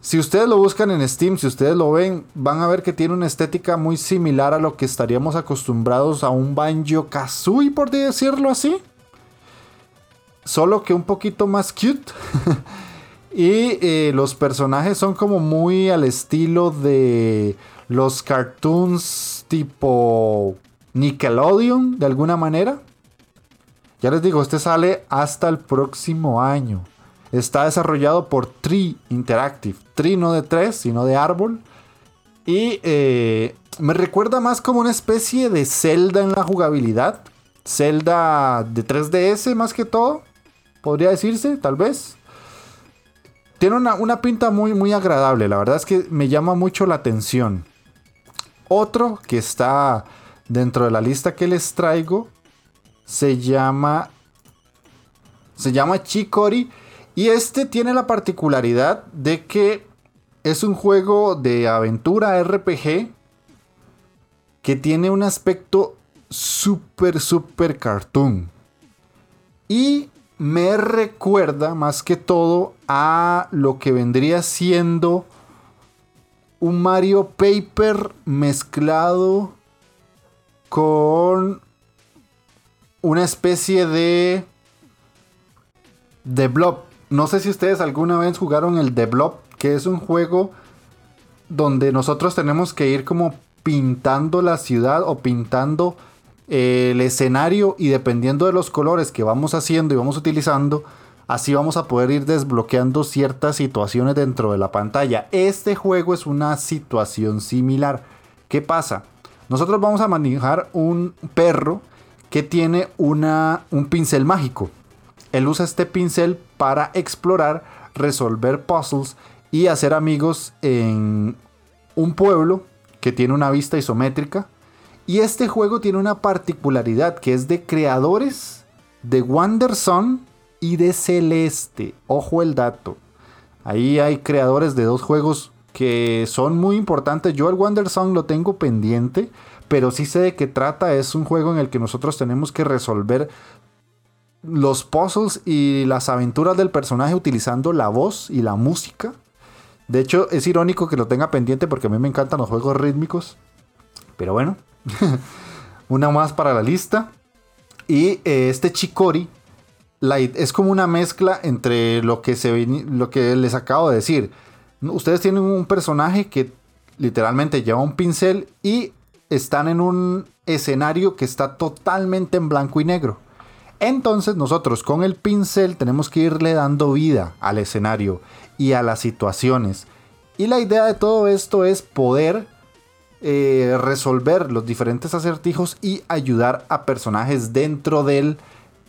Si ustedes lo buscan en Steam, si ustedes lo ven, van a ver que tiene una estética muy similar a lo que estaríamos acostumbrados a un Banjo Kazooie, por decirlo así. Solo que un poquito más cute. y eh, los personajes son como muy al estilo de los cartoons tipo Nickelodeon de alguna manera. Ya les digo, este sale hasta el próximo año. Está desarrollado por Tree Interactive. Tree no de tres, sino de árbol. Y eh, me recuerda más como una especie de Zelda en la jugabilidad. Zelda de 3DS más que todo. Podría decirse, tal vez. Tiene una, una pinta muy, muy agradable. La verdad es que me llama mucho la atención. Otro que está dentro de la lista que les traigo se llama se llama Chikori y este tiene la particularidad de que es un juego de aventura RPG que tiene un aspecto súper súper cartoon. Y me recuerda más que todo a lo que vendría siendo un Mario Paper mezclado con una especie de The Blob. No sé si ustedes alguna vez jugaron el The Blob, que es un juego donde nosotros tenemos que ir como pintando la ciudad o pintando el escenario y dependiendo de los colores que vamos haciendo y vamos utilizando, Así vamos a poder ir desbloqueando ciertas situaciones dentro de la pantalla. Este juego es una situación similar. ¿Qué pasa? Nosotros vamos a manejar un perro que tiene una, un pincel mágico. Él usa este pincel para explorar, resolver puzzles y hacer amigos en un pueblo que tiene una vista isométrica. Y este juego tiene una particularidad que es de creadores de Wanderson y de Celeste. Ojo el dato. Ahí hay creadores de dos juegos que son muy importantes. Yo el Wonder Song lo tengo pendiente, pero sí sé de qué trata. Es un juego en el que nosotros tenemos que resolver los puzzles y las aventuras del personaje utilizando la voz y la música. De hecho, es irónico que lo tenga pendiente porque a mí me encantan los juegos rítmicos. Pero bueno, una más para la lista. Y eh, este Chicori es como una mezcla entre lo que, se, lo que les acabo de decir. Ustedes tienen un personaje que literalmente lleva un pincel y están en un escenario que está totalmente en blanco y negro. Entonces nosotros con el pincel tenemos que irle dando vida al escenario y a las situaciones. Y la idea de todo esto es poder eh, resolver los diferentes acertijos y ayudar a personajes dentro del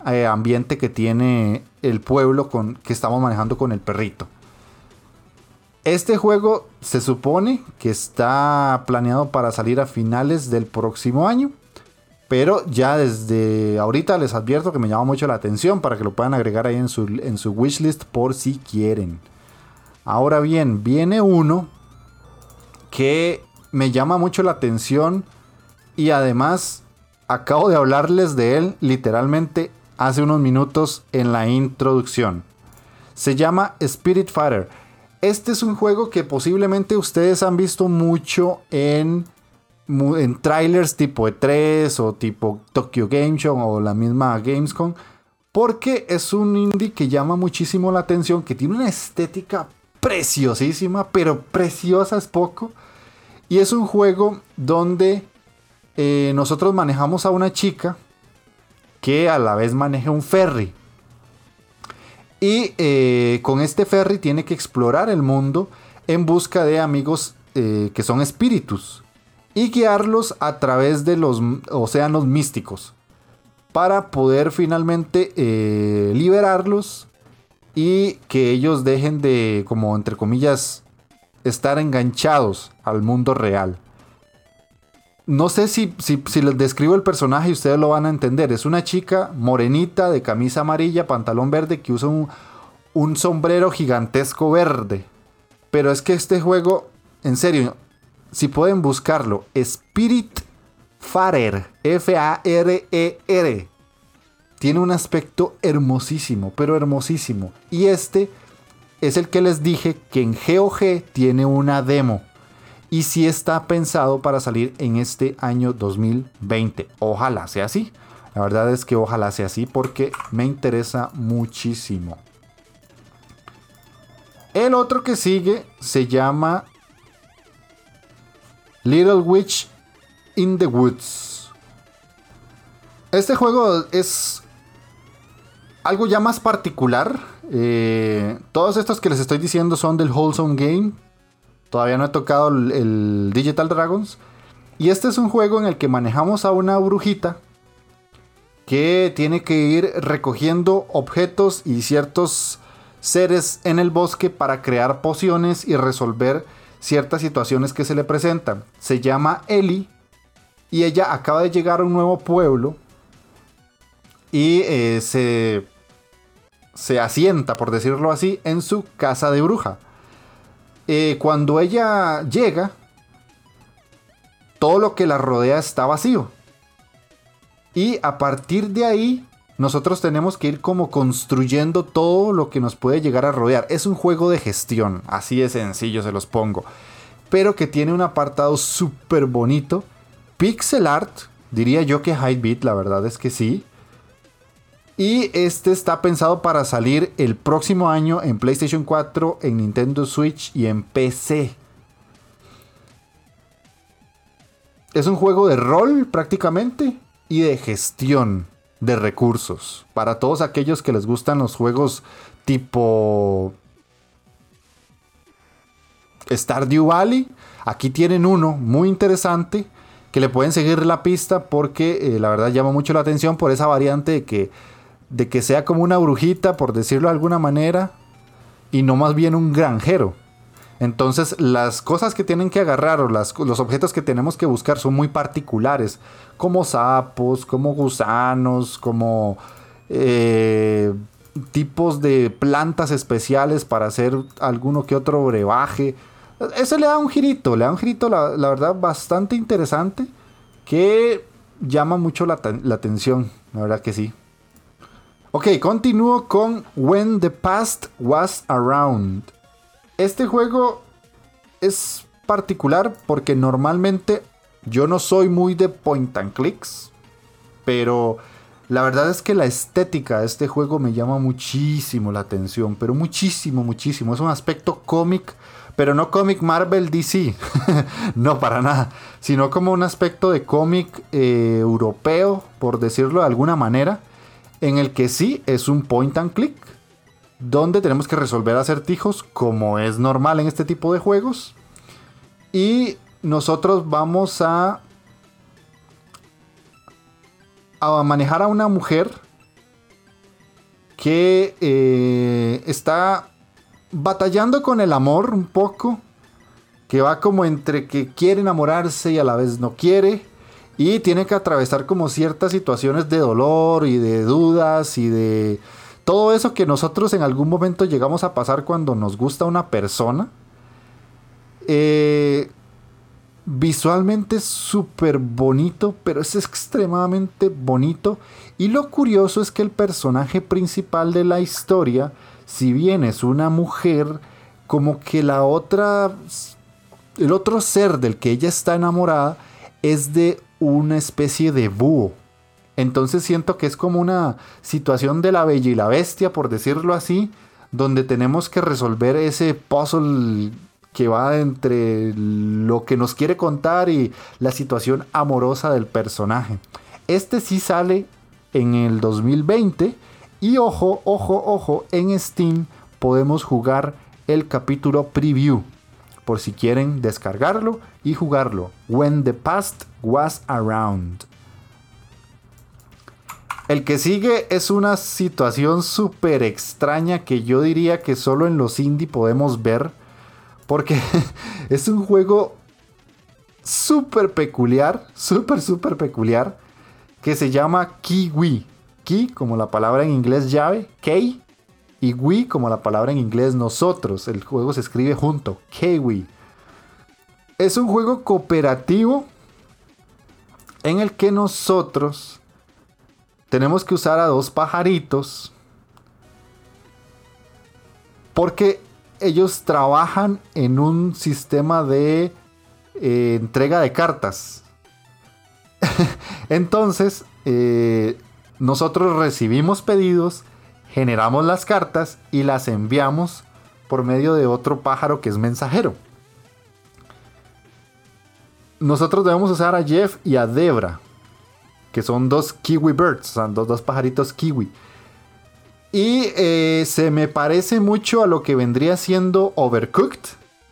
eh, ambiente que tiene el pueblo con, que estamos manejando con el perrito. Este juego se supone que está planeado para salir a finales del próximo año. Pero ya desde ahorita les advierto que me llama mucho la atención para que lo puedan agregar ahí en su, en su wishlist por si quieren. Ahora bien, viene uno que me llama mucho la atención y además acabo de hablarles de él literalmente hace unos minutos en la introducción. Se llama Spirit Fighter. Este es un juego que posiblemente ustedes han visto mucho en trailers tipo E3 o tipo Tokyo Game Show o la misma Gamescom. Porque es un indie que llama muchísimo la atención, que tiene una estética preciosísima, pero preciosa es poco. Y es un juego donde eh, nosotros manejamos a una chica que a la vez maneja un ferry. Y eh, con este ferry tiene que explorar el mundo en busca de amigos eh, que son espíritus y guiarlos a través de los océanos místicos para poder finalmente eh, liberarlos y que ellos dejen de, como entre comillas, estar enganchados al mundo real. No sé si, si, les describo el personaje y ustedes lo van a entender. Es una chica morenita de camisa amarilla, pantalón verde que usa un, un sombrero gigantesco verde. Pero es que este juego, en serio, si pueden buscarlo, Spirit Farer, F-A-R-E-R. Tiene un aspecto hermosísimo, pero hermosísimo. Y este es el que les dije que en GOG tiene una demo. Y si está pensado para salir en este año 2020. Ojalá sea así. La verdad es que ojalá sea así porque me interesa muchísimo. El otro que sigue se llama Little Witch in the Woods. Este juego es algo ya más particular. Eh, todos estos que les estoy diciendo son del Wholesome Game. Todavía no he tocado el, Digital Dragons. Y este es un juego en el que manejamos a una brujita que tiene que ir recogiendo objetos y ciertos seres en el bosque para crear pociones y resolver ciertas situaciones que se le presentan. Se llama Eli y ella acaba de llegar a un nuevo pueblo y eh, se, se asienta, por decirlo así, en su casa de bruja. Eh, cuando ella llega, todo lo que la rodea está vacío. Y a partir de ahí nosotros tenemos que ir como construyendo todo lo que nos puede llegar a rodear. Es un juego de gestión, así de sencillo se los pongo. Pero que tiene un apartado súper bonito. Pixel art, diría yo que high beat, la verdad es que sí. Y este está pensado para salir el próximo año en PlayStation 4, en Nintendo Switch y en PC. Es un juego de rol prácticamente y de gestión de recursos. Para todos aquellos que les gustan los juegos tipo Stardew Valley, aquí tienen uno muy interesante que le pueden seguir la pista porque eh, la verdad llama mucho la atención por esa variante de que, de que sea como una brujita, por decirlo de alguna manera, y no más bien un granjero. Entonces las cosas que tienen que agarrar o los objetos que tenemos que buscar son muy particulares, como sapos, como gusanos, como eh, tipos de plantas especiales para hacer alguno que otro brebaje. Eso le da un girito, le da un girito, la, verdad, bastante interesante que llama mucho la, la atención, la verdad que sí. Ok, continúo con When the Past Was Around. Este juego es particular porque normalmente yo no soy muy de point and clicks, pero la verdad es que la estética de este juego me llama muchísimo la atención, pero muchísimo, muchísimo. Es un aspecto cómic, pero no cómic Marvel DC, no para nada, sino como un aspecto de cómic eh, europeo, por decirlo de alguna manera, en el que sí es un point and click, donde tenemos que resolver acertijos como es normal en este tipo de juegos. Y nosotros vamos a a manejar a una mujer que eh, está batallando con el amor un poco, que va como entre que quiere enamorarse y a la vez no quiere, y tiene que atravesar como ciertas situaciones de dolor y de dudas y de todo eso que nosotros en algún momento llegamos a pasar cuando nos gusta una persona. Eh, Visualmente súper bonito, pero es extremadamente bonito. Y lo curioso es que el personaje principal de la historia, si bien es una mujer, como que la otra, el otro ser del que ella está enamorada es de una especie de búho. Entonces siento que es como una situación de la bella y la bestia, por decirlo así, donde tenemos que resolver ese puzzle que va entre lo que nos quiere contar y la situación amorosa del personaje. Este sí sale en el 2020 y ojo, ojo, ojo, en Steam podemos jugar el capítulo preview por si quieren descargarlo y jugarlo. When the past was around. El que sigue es una situación súper extraña que yo diría que solo en los indie podemos ver porque es un juego súper peculiar, súper, súper peculiar, que se llama Kiwi. Ki como la palabra en inglés llave, Key, y Wii como la palabra en inglés nosotros. El juego se escribe junto, Kiwi. Es un juego cooperativo en el que nosotros tenemos que usar a dos pajaritos porque ellos trabajan en un sistema de eh, entrega de cartas. Entonces, eh, nosotros recibimos pedidos, generamos las cartas y las enviamos por medio de otro pájaro que es mensajero. Nosotros debemos usar a Jeff y a Debra, que son dos kiwi birds, son dos, dos pajaritos kiwi. Y eh, se me parece mucho a lo que vendría siendo Overcooked,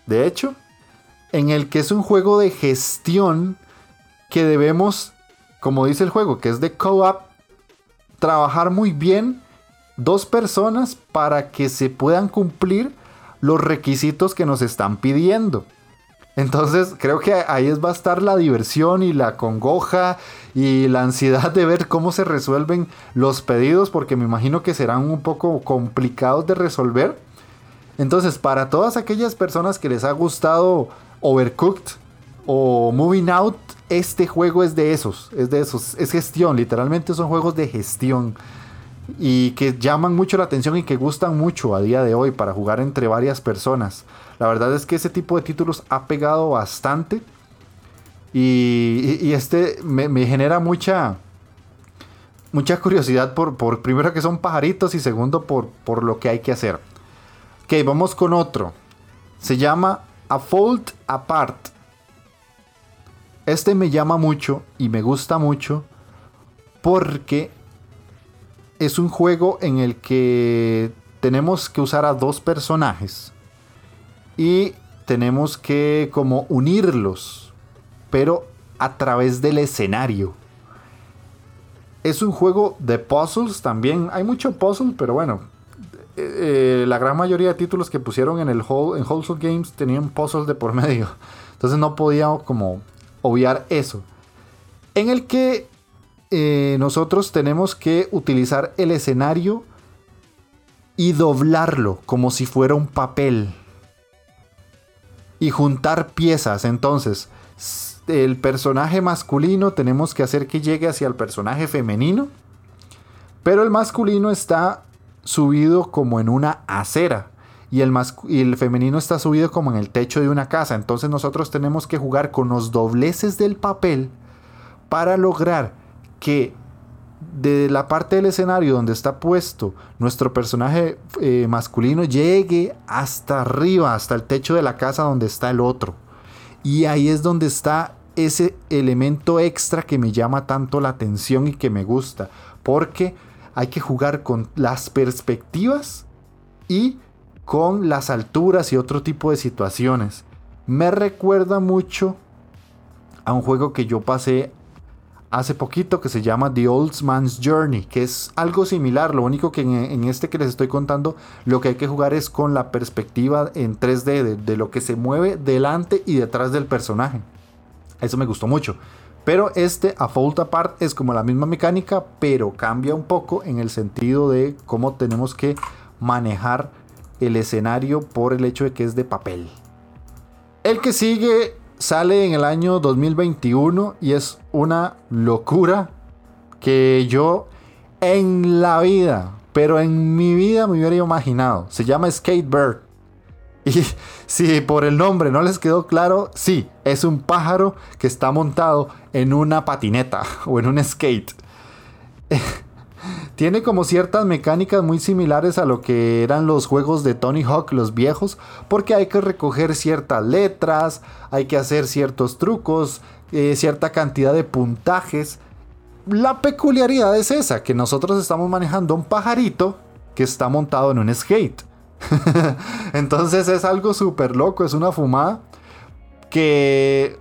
de hecho, en el que es un juego de gestión que debemos, como dice el juego, que es de co-op, trabajar muy bien dos personas para que se puedan cumplir los requisitos que nos están pidiendo. Entonces creo que ahí va a estar la diversión y la congoja y la ansiedad de ver cómo se resuelven los pedidos porque me imagino que serán un poco complicados de resolver. Entonces para todas aquellas personas que les ha gustado Overcooked o Moving Out, este juego es de esos, es de esos, es gestión, literalmente son juegos de gestión y que llaman mucho la atención y que gustan mucho a día de hoy para jugar entre varias personas. La verdad es que ese tipo de títulos ha pegado bastante. Y, este me, genera mucha, mucha curiosidad por, por, primero que son pajaritos y segundo por, por lo que hay que hacer. Ok, vamos con otro. Se llama A Fold Apart. Este me llama mucho y me gusta mucho porque es un juego en el que tenemos que usar a dos personajes y tenemos que como unirlos, pero a través del escenario. Es un juego de puzzles también. Hay mucho puzzle, pero bueno. Eh, eh, la gran mayoría de títulos que pusieron en el en Wholesome Games tenían puzzles de por medio. Entonces no podía como obviar eso. En el que eh, nosotros tenemos que utilizar el escenario y doblarlo como si fuera un papel y juntar piezas. Entonces, el personaje masculino tenemos que hacer que llegue hacia el personaje femenino Pero el masculino está subido como en una acera. Y el, y el femenino está subido como en el techo de una casa. Entonces nosotros tenemos que jugar con los dobleces del papel para lograr que de la parte del escenario donde está puesto nuestro personaje eh, masculino llegue hasta arriba, hasta el techo de la casa donde está el otro. Y ahí es donde está ese elemento extra que me llama tanto la atención y que me gusta. Porque hay que jugar con las perspectivas y con las alturas y otro tipo de situaciones. Me recuerda mucho a un juego que yo pasé hace poquito que se llama The Old Man's Journey, que es algo similar, lo único que en, este que les estoy contando, lo que hay que jugar es con la perspectiva en 3D de, lo que se mueve delante y detrás del personaje. Eso me gustó mucho. Pero este A Fault Apart es como la misma mecánica, pero cambia un poco en el sentido de cómo tenemos que manejar el escenario por el hecho de que es de papel. El que sigue sale en el año 2021 y es una locura que yo en la vida, pero en mi vida me hubiera imaginado. Se llama Skatebird. Y si por el nombre no les quedó claro, sí, es un pájaro que está montado en una patineta o en un skate. Tiene como ciertas mecánicas muy similares a lo que eran los juegos de Tony Hawk, los viejos, porque hay que recoger ciertas letras, hay que hacer ciertos trucos, eh, cierta cantidad de puntajes. La peculiaridad es esa, que nosotros estamos manejando un pajarito que está montado en un skate. Entonces es algo súper loco, es una fumada que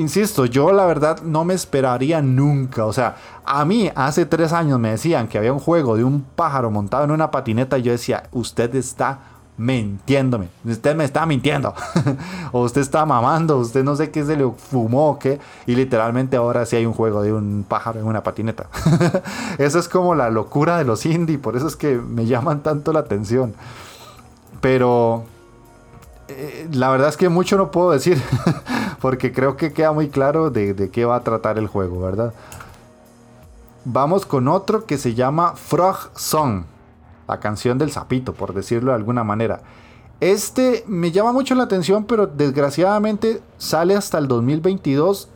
insisto, yo la verdad no me esperaría nunca. O sea, a mí hace tres años me decían que había un juego de un pájaro montado en una patineta y yo decía, usted está mintiéndome. Usted me está mintiendo. o usted está mamando. Usted no sé qué se le fumó o qué. Y literalmente ahora sí hay un juego de un pájaro en una patineta. eso es como la locura de los indie. Por eso es que me llaman tanto la atención. Pero eh, la verdad es que mucho no puedo decir, porque creo que queda muy claro de, qué va a tratar el juego, ¿verdad? Vamos con otro que se llama Frog Song, la canción del sapito, por decirlo de alguna manera. Este me llama mucho la atención, pero desgraciadamente sale hasta el 2022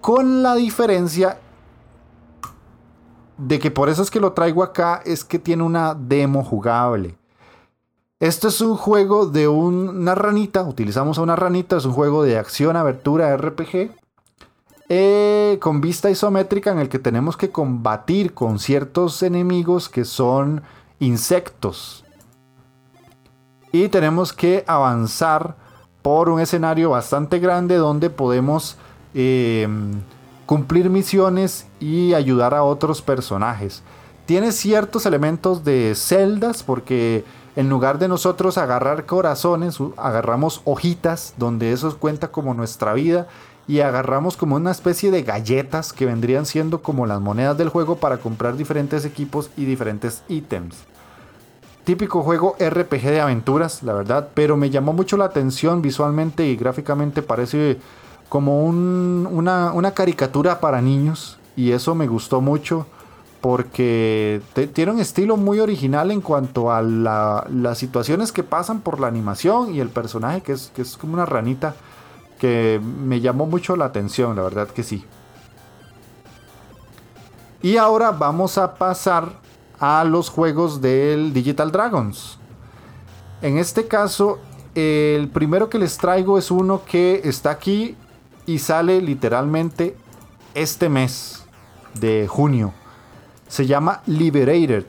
con la diferencia de que por eso es que lo traigo acá, es que tiene una demo jugable. Esto es un juego de una ranita, utilizamos a una ranita, es un juego de acción, abertura, RPG, eh, con vista isométrica en el que tenemos que combatir con ciertos enemigos que son insectos. Y tenemos que avanzar por un escenario bastante grande donde podemos em, cumplir misiones y ayudar a otros personajes. Tiene ciertos elementos de celdas porque en lugar de nosotros agarrar corazones, agarramos hojitas donde eso cuenta como nuestra vida y agarramos como una especie de galletas que vendrían siendo como las monedas del juego para comprar diferentes equipos y diferentes ítems. Típico juego RPG de aventuras, la verdad, pero me llamó mucho la atención visualmente y gráficamente parece como una, una caricatura para niños y eso me gustó mucho porque tiene un estilo muy original en cuanto a las situaciones que pasan por la animación y el personaje que es, que es como una ranita que me llamó mucho la atención, la verdad que sí. Y ahora vamos a pasar a los juegos del Digital Dragons. En este caso, el primero que les traigo es uno que está aquí y sale literalmente este mes de junio. Se llama Liberated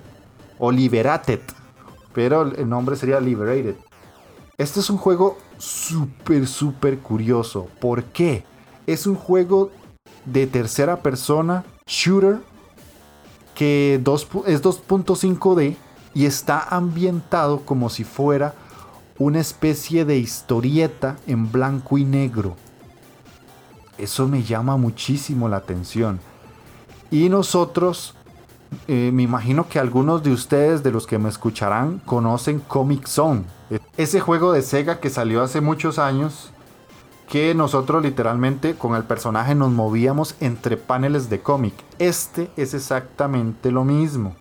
o Liberated, pero el nombre sería Liberated. Este es un juego súper, súper curioso. ¿Por qué? Es un juego de tercera persona, shooter, que es 2.5D y está ambientado como si fuera una especie de historieta en blanco y negro. Eso me llama muchísimo la atención. Y nosotros eh, me imagino que algunos de ustedes, de los que me escucharán, conocen Comic Zone. Ese juego de Sega que salió hace muchos años, que nosotros literalmente con el personaje nos movíamos entre paneles de cómic. Este es exactamente lo mismo.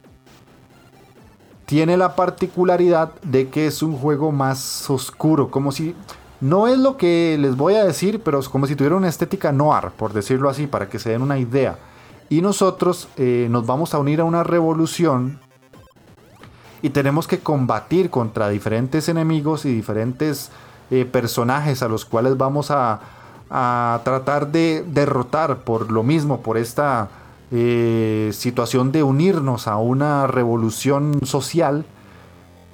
tiene la particularidad de que es un juego más oscuro, como si no es lo que les voy a decir, pero es como si tuviera una estética noir, por decirlo así, para que se den una idea. Y nosotros eh, nos vamos a unir a una revolución y tenemos que combatir contra diferentes enemigos y diferentes eh, personajes a los cuales vamos a, tratar de derrotar por lo mismo, por esta eh, situación de unirnos a una revolución social.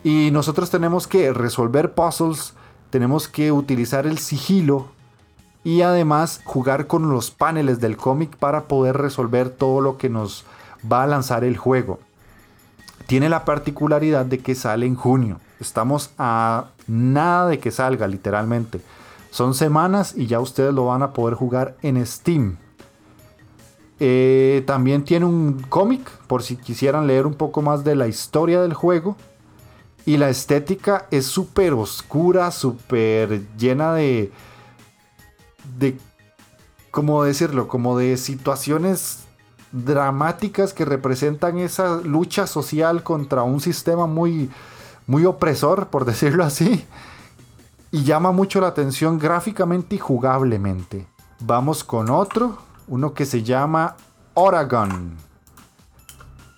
Y nosotros tenemos que resolver puzzles tenemos que utilizar el sigilo y además jugar con los paneles del cómic para poder resolver todo lo que nos va a lanzar el juego. Tiene la particularidad de que sale en junio. Estamos a nada de que salga literalmente. Son semanas y ya ustedes lo van a poder jugar en Steam. Eh, también tiene un cómic por si quisieran leer un poco más de la historia del juego. Y la estética es súper oscura, súper llena de. De. ¿Cómo decirlo? Como de situaciones dramáticas que representan esa lucha social contra un sistema muy, muy opresor, por decirlo así. Y llama mucho la atención gráficamente y jugablemente. Vamos con otro, uno que se llama Oregon.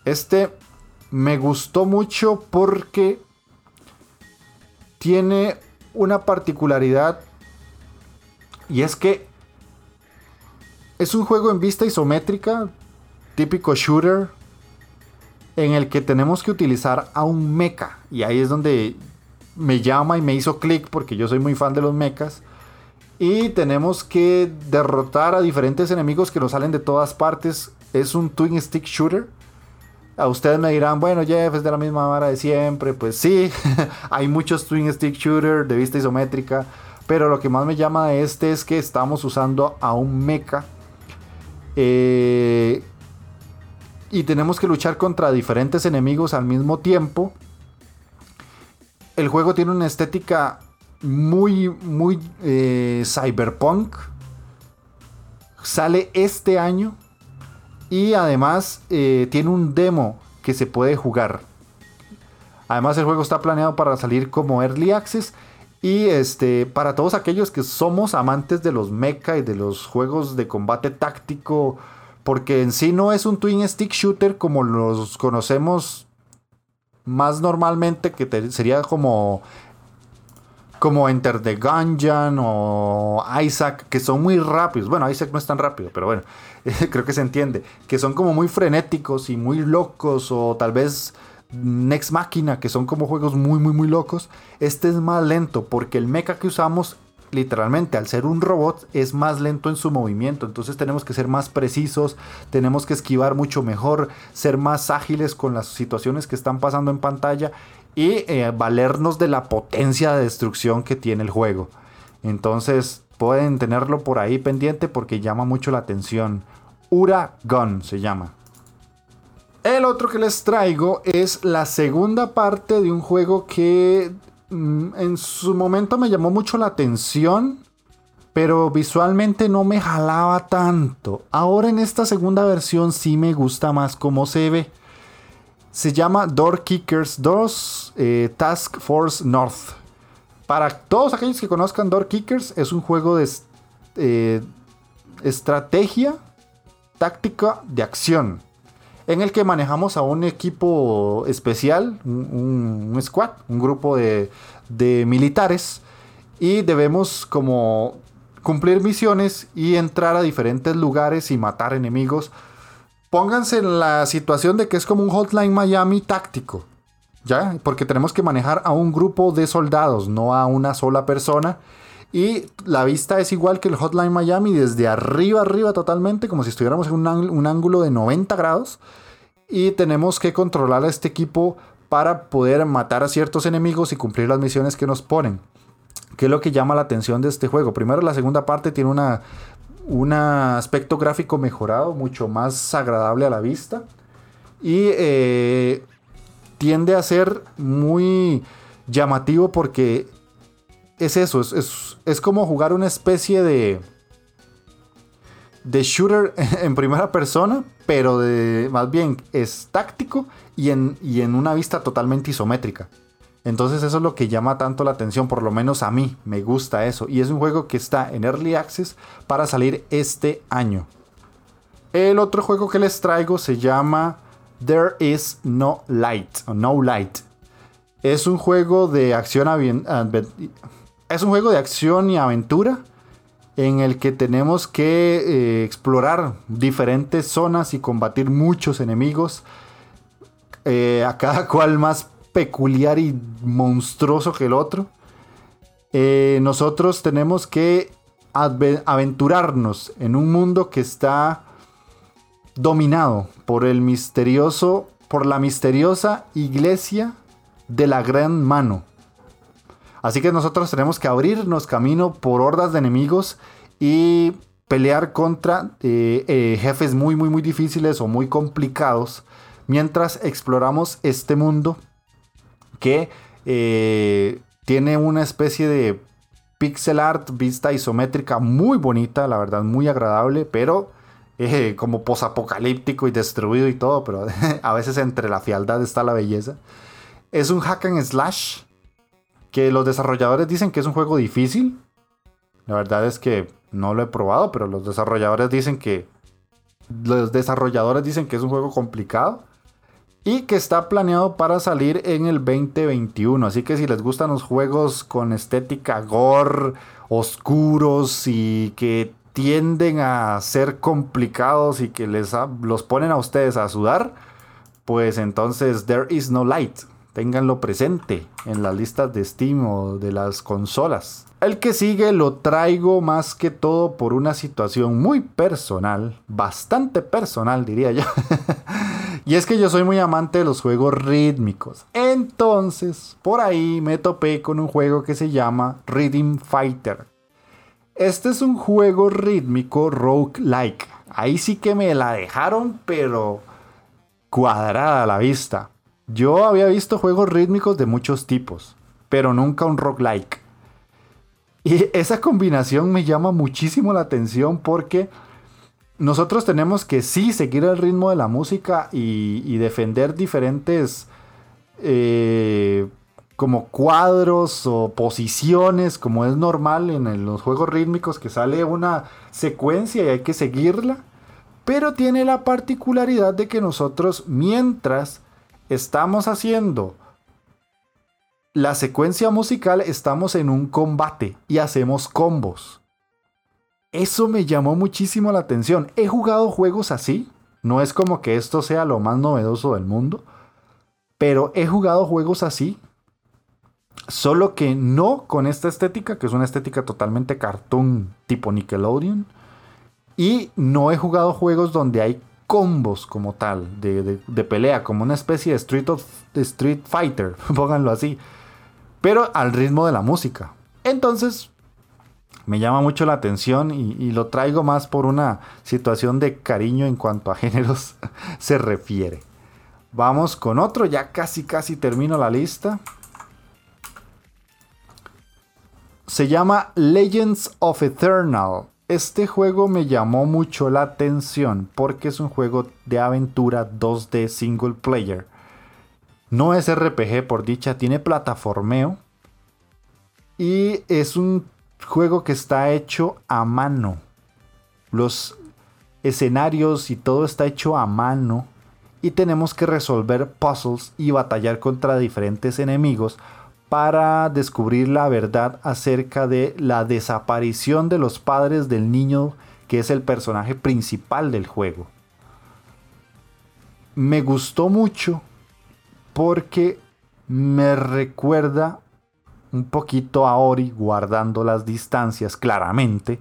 Este me gustó mucho porque tiene una particularidad y es que es un juego en vista isométrica, típico shooter, en el que tenemos que utilizar a un mecha. Y ahí es donde me llama y me hizo clic porque yo soy muy fan de los mechas. Y tenemos que derrotar a diferentes enemigos que nos salen de todas partes. Es un twin stick shooter a ustedes me dirán, bueno, Jeff es de la misma vara de siempre. Pues sí, hay muchos twin stick shooter de vista isométrica. Pero lo que más me llama de este es que estamos usando a un mecha. Eh, y tenemos que luchar contra diferentes enemigos al mismo tiempo. El juego tiene una estética muy, muy eh, cyberpunk. Sale este año. Y además eh, tiene un demo que se puede jugar. Además el juego está planeado para salir como Early Access. Y este, para todos aquellos que somos amantes de los mecha y de los juegos de combate táctico, porque en sí no es un twin stick shooter como los conocemos más normalmente, que sería como como Enter the Gungeon o Isaac, que son muy rápidos. Bueno, Isaac no es tan rápido, pero bueno, creo que se entiende. Que son como muy frenéticos y muy locos, o tal vez Next Machina, que son como juegos muy, muy, muy locos. Este es más lento, porque el mecha que usamos, literalmente, al ser un robot, es más lento en su movimiento. Entonces tenemos que ser más precisos, tenemos que esquivar mucho mejor, ser más ágiles con las situaciones que están pasando en pantalla y eh, valernos de la potencia de destrucción que tiene el juego. Entonces pueden tenerlo por ahí pendiente porque llama mucho la atención. Uragon se llama. El otro que les traigo es la segunda parte de un juego que mm, en su momento me llamó mucho la atención, pero visualmente no me jalaba tanto. Ahora en esta segunda versión sí me gusta más cómo se ve. Se llama Door Kickers 2 eh, Task Force North. Para todos aquellos que conozcan Door Kickers, es un juego de eh, estrategia táctica de acción. En el que manejamos a un equipo especial, un, squad, un grupo de, de militares. Y debemos como cumplir misiones y entrar a diferentes lugares y matar enemigos pónganse en la situación de que es como un Hotline Miami táctico. ¿Ya? Porque tenemos que manejar a un grupo de soldados, no a una sola persona. Y la vista es igual que el Hotline Miami, desde arriba, arriba totalmente, como si estuviéramos en un, ángulo de 90 grados. Y tenemos que controlar a este equipo para poder matar a ciertos enemigos y cumplir las misiones que nos ponen. ¿Qué es lo que llama la atención de este juego? Primero, la segunda parte tiene una un aspecto gráfico mejorado, mucho más agradable a la vista. Y eh, tiende a ser muy llamativo porque es eso, es, como jugar una especie de, de shooter en primera persona, pero de más bien es táctico y en, y en una vista totalmente isométrica. Entonces eso es lo que llama tanto la atención, por lo menos a mí me gusta eso. Y es un juego que está en Early Access para salir este año. El otro juego que les traigo se llama There is No Light. no Light. Es un juego de acción es un juego de acción y aventura en el que tenemos que eh, explorar diferentes zonas y combatir muchos enemigos, eh, a cada cual más peculiar y monstruoso que el otro. Eh, nosotros tenemos que aventurarnos en un mundo que está dominado por el misterioso, por la misteriosa iglesia de la gran mano. Así que nosotros tenemos que abrirnos camino por hordas de enemigos y pelear contra eh, eh, jefes muy, muy, muy difíciles o muy complicados mientras exploramos este mundo que eh, tiene una especie de pixel art vista isométrica muy bonita, la verdad, muy agradable, pero como posapocalíptico y destruido y todo, pero a veces entre la fialdad está la belleza. Es un hack and slash que los desarrolladores dicen que es un juego difícil. La verdad es que no lo he probado, pero los desarrolladores dicen que los desarrolladores dicen que es un juego complicado y que está planeado para salir en el 2021. Así que si les gustan los juegos con estética gore, oscuros y que tienden a ser complicados y que les los ponen a ustedes a sudar, pues entonces There is no light Ténganlo presente en las listas de Steam o de las consolas. El que sigue lo traigo más que todo por una situación muy personal, bastante personal diría yo. y es que yo soy muy amante de los juegos rítmicos. Entonces, por ahí me topé con un juego que se llama Rhythm Fighter. Este es un juego rítmico roguelike. Ahí sí que me la dejaron, pero cuadrada a la vista. Yo había visto juegos rítmicos de muchos tipos, pero nunca un roguelike. Y esa combinación me llama muchísimo la atención porque nosotros tenemos que sí seguir el ritmo de la música y, defender diferentes eh, como cuadros o posiciones, como es normal en los juegos rítmicos, que sale una secuencia y hay que seguirla. Pero tiene la particularidad de que nosotros, mientras estamos haciendo la secuencia musical, estamos en un combate y hacemos combos. Eso me llamó muchísimo la atención. He jugado juegos así. No es como que esto sea lo más novedoso del mundo. Pero he jugado juegos así. Solo que no con esta estética, que es una estética totalmente cartoon tipo Nickelodeon. Y no he jugado juegos donde hay combos como tal, de, pelea, como una especie de Street, street Fighter, pónganlo así, pero al ritmo de la música. Entonces, me llama mucho la atención y, lo traigo más por una situación de cariño en cuanto a géneros se refiere. Vamos con otro, ya casi casi termino la lista. Se llama Legends of Eternal. Este juego me llamó mucho la atención porque es un juego de aventura 2D single player. No es RPG por dicha, tiene plataformeo. Y es un juego que está hecho a mano. Los escenarios y todo está hecho a mano. Y tenemos que resolver puzzles y batallar contra diferentes enemigos para descubrir la verdad acerca de la desaparición de los padres del niño que es el personaje principal del juego. Me gustó mucho porque me recuerda un poquito a Ori guardando las distancias claramente,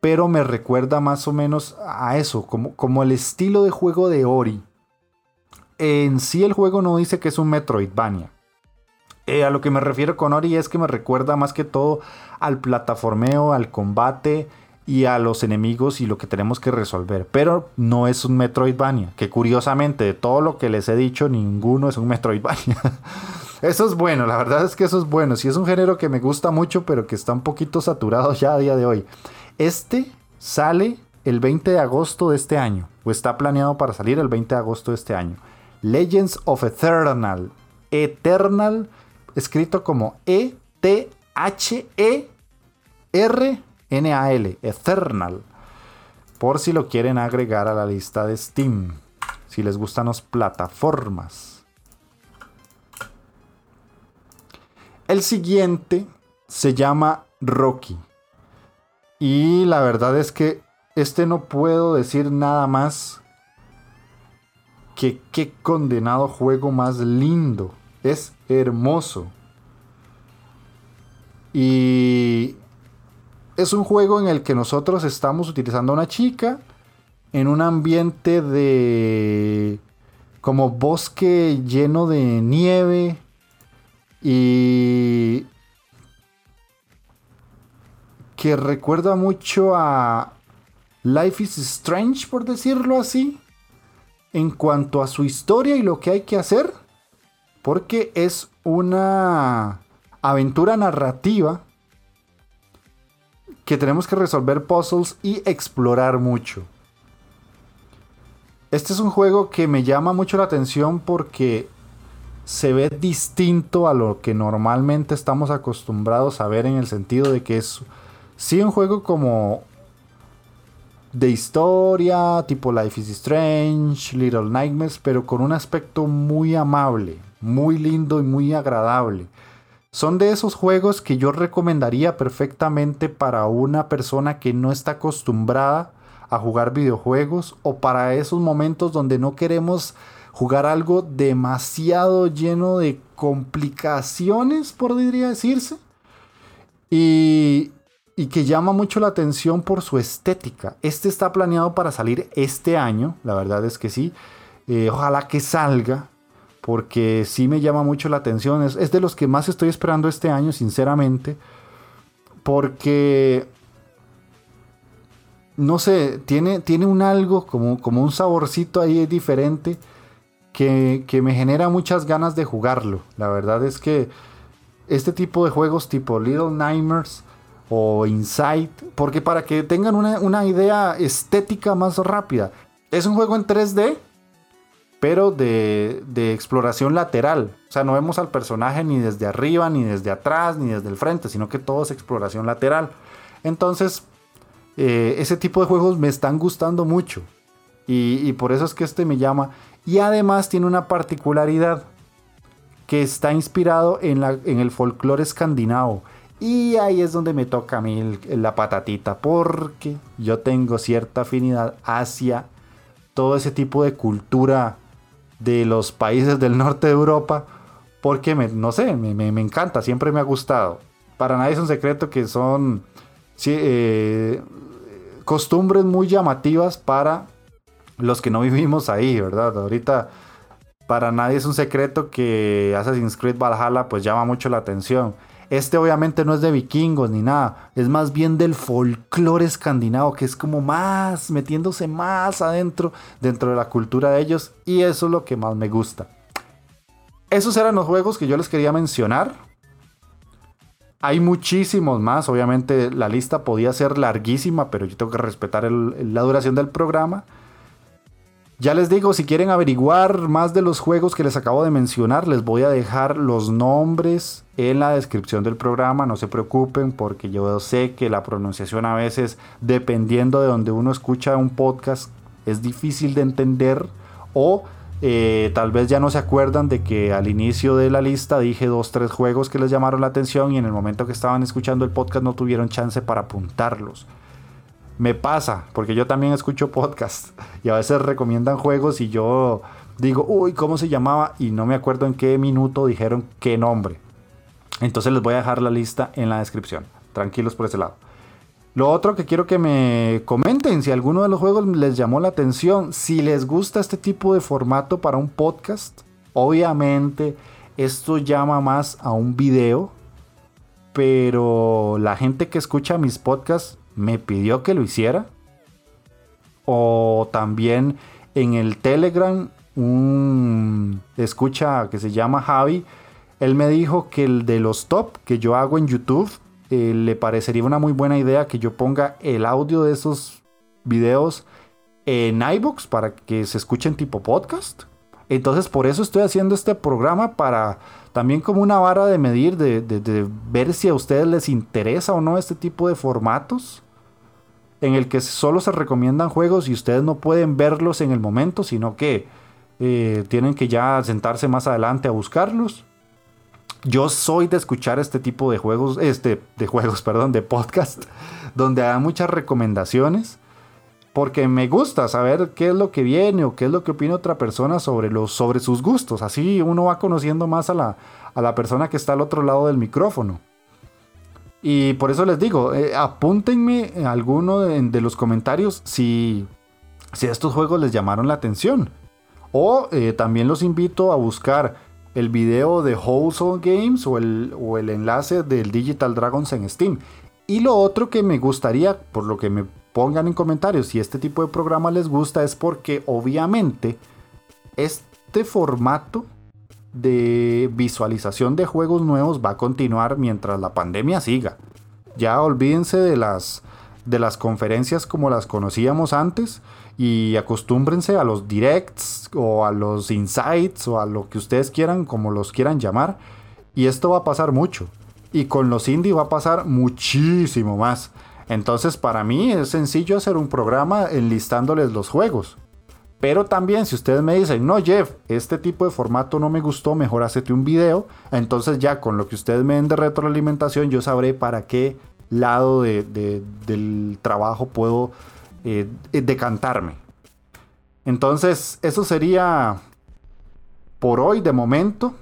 pero me recuerda más o menos a eso, como, como el estilo de juego de Ori. En sí el juego no dice que es un Metroidvania, eh, a lo que me refiero con Ori es que me recuerda más que todo al plataformeo, al combate y a los enemigos y lo que tenemos que resolver. Pero no es un Metroidvania, que curiosamente de todo lo que les he dicho, ninguno es un Metroidvania. eso es bueno, la verdad es que eso es bueno. Sí es un género que me gusta mucho, pero que está un poquito saturado ya a día de hoy. Este sale el 20 de agosto de este año, o está planeado para salir el 20 de agosto de este año. Legends of Eternal. Eternal, escrito como E-T-H-E-R-N-A-L. Eternal. Por si lo quieren agregar a la lista de Steam. Si les gustan las plataformas. El siguiente se llama Rocky. Y la verdad es que este no puedo decir nada más que qué condenado juego más lindo. Es hermoso. Y es un juego en el que nosotros estamos utilizando a una chica en un ambiente de como bosque lleno de nieve y que recuerda mucho a Life is Strange, por decirlo así, en cuanto a su historia y lo que hay que hacer, porque es una aventura narrativa que tenemos que resolver puzzles y explorar mucho. Este es un juego que me llama mucho la atención porque se ve distinto a lo que normalmente estamos acostumbrados a ver en el sentido de que es sí un juego como de historia, tipo Life is Strange, Little Nightmares, pero con un aspecto muy amable, muy lindo y muy agradable. Son de esos juegos que yo recomendaría perfectamente para una persona que no está acostumbrada a jugar videojuegos o para esos momentos donde no queremos jugar algo demasiado lleno de complicaciones, podría decirse. Y, y que llama mucho la atención por su estética. Este está planeado para salir este año, la verdad es que sí. Eh, ojalá que salga, porque sí me llama mucho la atención. Es, es, de los que más estoy esperando este año, sinceramente. Porque, no sé, tiene, tiene un algo, como, como un saborcito ahí diferente, que, que me genera muchas ganas de jugarlo. La verdad es que este tipo de juegos tipo Little Nightmares o Insight, porque para que tengan una, idea estética más rápida, es un juego en 3D, pero de, exploración lateral. O sea, no vemos al personaje ni desde arriba, ni desde atrás, ni desde el frente, sino que todo es exploración lateral. Entonces, eh, ese tipo de juegos me están gustando mucho. Y, por eso es que este me llama. Y además tiene una particularidad que está inspirado en el folclore escandinavo. Y ahí es donde me toca a mí la patatita, porque yo tengo cierta afinidad hacia todo ese tipo de cultura de los países del norte de Europa, porque me, no sé, me, encanta, siempre me ha gustado. Para nadie es un secreto que son eh, costumbres muy llamativas para los que no vivimos ahí, ¿verdad? Ahorita para nadie es un secreto que Assassin's Creed Valhalla pues llama mucho la atención este obviamente no es de vikingos ni nada, es más bien del folclore escandinavo, que es como más, metiéndose más adentro dentro de la cultura de ellos, y eso es lo que más me gusta. Esos eran los juegos que yo les quería mencionar. Hay muchísimos más, obviamente la lista podía ser larguísima, pero yo tengo que respetar la duración del programa. Ya les digo, si quieren averiguar más de los juegos que les acabo de mencionar, les voy a dejar los nombres en la descripción del programa. No se preocupen porque yo sé que la pronunciación a veces, dependiendo de donde uno escucha un podcast, es difícil de entender o eh, tal vez ya no se acuerdan de que al inicio de la lista dije dos, tres juegos que les llamaron la atención y en el momento que estaban escuchando el podcast no tuvieron chance para apuntarlos. Me pasa, porque yo también escucho podcast y a veces recomiendan juegos y yo digo, uy, ¿cómo se llamaba? Y no me acuerdo en qué minuto dijeron qué nombre. Entonces les voy a dejar la lista en la descripción. Tranquilos por ese lado. Lo otro que quiero que me comenten si alguno de los juegos les llamó la atención, si les gusta este tipo de formato para un podcast. Obviamente esto llama más a un video, pero la gente que escucha mis podcasts me pidió que lo hiciera. O también en el Telegram, un escucha que se llama Javi, él me dijo que el de los top que yo hago en YouTube, eh, le parecería una muy buena idea que yo ponga el audio de esos videos en iBooks para que se escuchen tipo podcast. Entonces por eso estoy haciendo este programa para también como una vara de medir, de, de, ver si a ustedes les interesa o no este tipo de formatos en el que solo se recomiendan juegos y ustedes no pueden verlos en el momento, sino que eh, tienen que ya sentarse más adelante a buscarlos. Yo soy de escuchar este tipo de juegos, este, de juegos, perdón, de podcast, donde hay muchas recomendaciones, porque me gusta saber qué es lo que viene o qué es lo que opina otra persona sobre, los, sobre sus gustos. Así uno va conociendo más a la, a la persona que está al otro lado del micrófono. Y por eso les digo, eh, apúntenme alguno de, los comentarios si, si estos juegos les llamaron la atención. O eh, también los invito a buscar el video de Wholesome Games o el, o el enlace del Digital Dragons en Steam. Y lo otro que me gustaría, por lo que me pongan en comentarios si este tipo de programa les gusta, es porque obviamente este formato de visualización de juegos nuevos va a continuar mientras la pandemia siga. Ya olvídense de las, de las conferencias como las conocíamos antes y acostúmbrense a los directs o a los insights o a lo que ustedes quieran, como los quieran llamar. Y esto va a pasar mucho. Y con los indie va a pasar muchísimo más. Entonces para mí es sencillo hacer un programa enlistándoles los juegos. Pero también si ustedes me dicen, no Jeff, este tipo de formato no me gustó, mejor hacete un video. Entonces ya con lo que ustedes me den de retroalimentación yo sabré para qué lado del trabajo puedo eh, decantarme. Entonces eso sería por hoy de momento.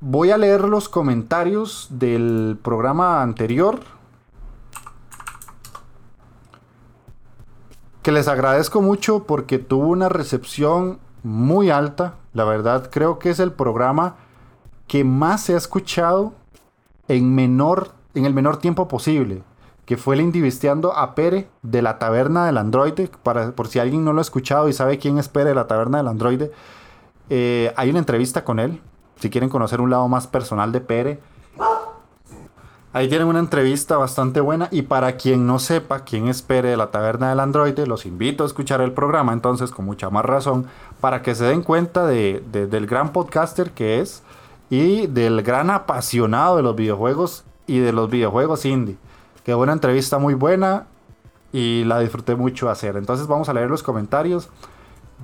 Voy a leer los comentarios del programa anterior que les agradezco mucho porque tuvo una recepción muy alta. La verdad, creo que es el programa que más se ha escuchado en menor en el menor tiempo posible, que fue el Indivisteando a Pere de la Taberna del Androide, para, por si alguien no lo ha escuchado y sabe quién es Pere de la Taberna del Androide, eh, hay una entrevista con él, si quieren conocer un lado más personal de Pere, Ahí tienen una entrevista bastante buena y para quien no sepa quién espere de la taberna del androide, los invito a escuchar el programa entonces con mucha más razón para que se den cuenta de, del gran podcaster que es y del gran apasionado de los videojuegos y de los videojuegos indie. Que una entrevista muy buena y la disfruté mucho hacer. Entonces vamos a leer los comentarios.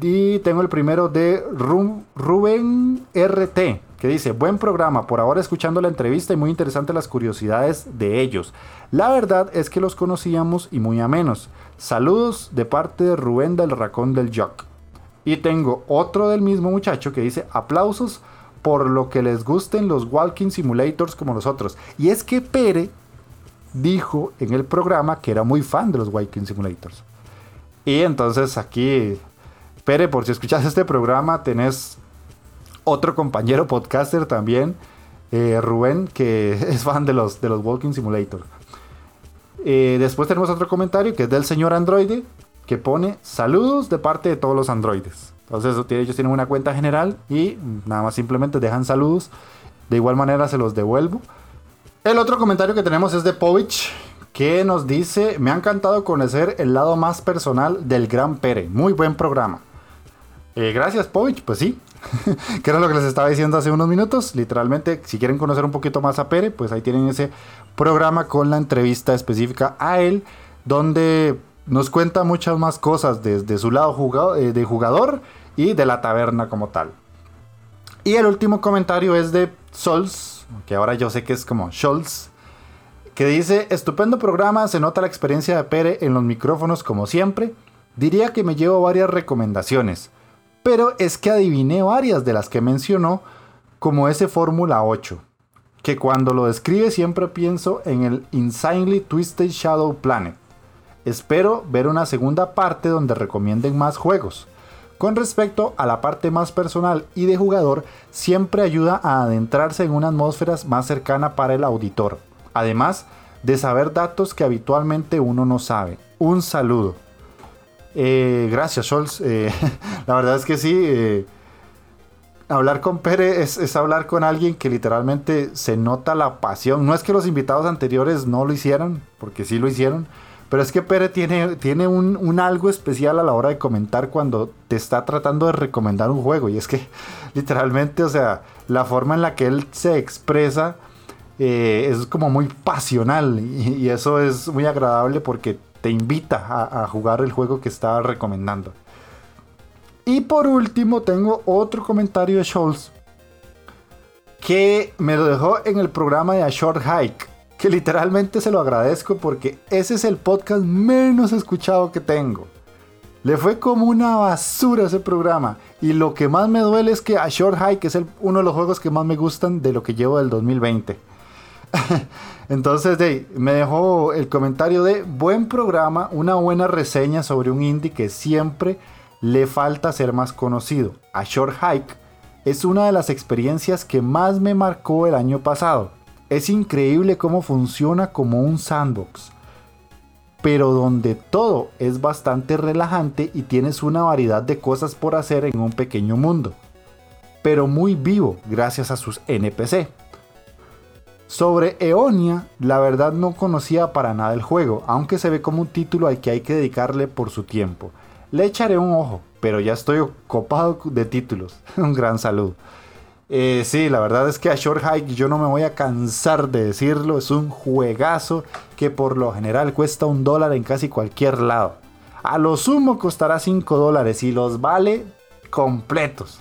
Y tengo el primero de Rubén RT, que dice, buen programa, por ahora escuchando la entrevista y muy interesante las curiosidades de ellos. La verdad es que los conocíamos y muy a menos. Saludos de parte de Rubén del Racón del Jock. Y tengo otro del mismo muchacho que dice, aplausos por lo que les gusten los Walking Simulators como nosotros. Y es que Pere dijo en el programa que era muy fan de los Walking Simulators. Y entonces aquí Pere, por si escuchas este programa, tenés otro compañero podcaster también, eh, Rubén, que es fan de los, de los Walking Simulator. Eh, después tenemos otro comentario que es del señor Androide, que pone saludos de parte de todos los androides. Entonces ellos tienen una cuenta general y nada más simplemente dejan saludos. De igual manera se los devuelvo. El otro comentario que tenemos es de Povich, que nos dice, me ha encantado conocer el lado más personal del Gran Pere. Muy buen programa. Eh, gracias, Povich. Pues sí, que era lo que les estaba diciendo hace unos minutos. Literalmente, si quieren conocer un poquito más a Pere, pues ahí tienen ese programa con la entrevista específica a él, donde nos cuenta muchas más cosas desde su lado eh, de jugador y de la taberna como tal. Y el último comentario es de Sols, que ahora yo sé que es como Scholz, que dice, estupendo programa, se nota la experiencia de Pere en los micrófonos como siempre. Diría que me llevo varias recomendaciones. Pero es que adiviné varias de las que mencionó, como ese Fórmula 8, que cuando lo describe siempre pienso en el Insanely Twisted Shadow Planet. Espero ver una segunda parte donde recomienden más juegos. Con respecto a la parte más personal y de jugador, siempre ayuda a adentrarse en una atmósfera más cercana para el auditor, además de saber datos que habitualmente uno no sabe. Un saludo. Eh, gracias, Scholz. Eh, la verdad es que sí. Eh, hablar con Pere es, hablar con alguien que literalmente se nota la pasión. No es que los invitados anteriores no lo hicieran, porque sí lo hicieron, Pero es que Pere tiene, tiene un, algo especial a la hora de comentar cuando te está tratando de recomendar un juego. Y es que literalmente, o sea, la forma en la que él se expresa es como muy pasional. Y, eso es muy agradable porque te invita a, jugar el juego que está recomendando. Y por último tengo otro comentario de Scholz que me lo dejó en el programa de A Short Hike, que literalmente se lo agradezco porque ese es el podcast menos escuchado que tengo. Le fue como una basura ese programa y lo que más me duele es que A Short Hike es uno de los juegos que más me gustan de lo que llevo del 2020. Entonces me dejó el comentario de buen programa, una buena reseña sobre un indie que siempre le falta ser más conocido. A Short Hike es una de las experiencias que más me marcó el año pasado. Es increíble cómo funciona como un sandbox, pero donde todo es bastante relajante y tienes una variedad de cosas por hacer en un pequeño mundo, pero muy vivo gracias a sus NPC. Sobre Eonia, la verdad no conocía para nada el juego, aunque se ve como un título al que hay que dedicarle por su tiempo. Le echaré un ojo, pero ya estoy copado de títulos. un gran saludo. Eh, sí, la verdad es que a Short Hike yo no me voy a cansar de decirlo. Es un juegazo que por lo general cuesta un dólar en casi cualquier lado. A lo sumo costará 5 dólares y los vale completos.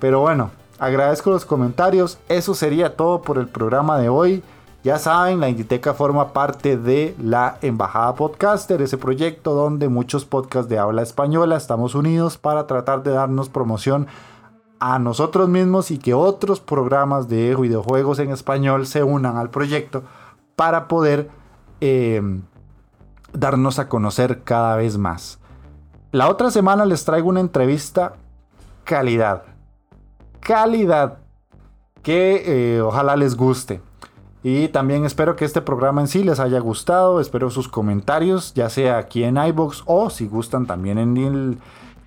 Pero bueno, agradezco los comentarios. Eso sería todo por el programa de hoy. Ya saben, la Inditeca forma parte de la Embajada Podcaster, ese proyecto donde muchos podcasts de habla española estamos unidos para tratar de darnos promoción a nosotros mismos y que otros programas de videojuegos en español se unan al proyecto para poder em, darnos a conocer cada vez más. La otra semana les traigo una entrevista calidad. Calidad. Que eh, ojalá les guste. Y también espero que este programa en sí les haya gustado. Espero sus comentarios, ya sea aquí en iBox o si gustan también en el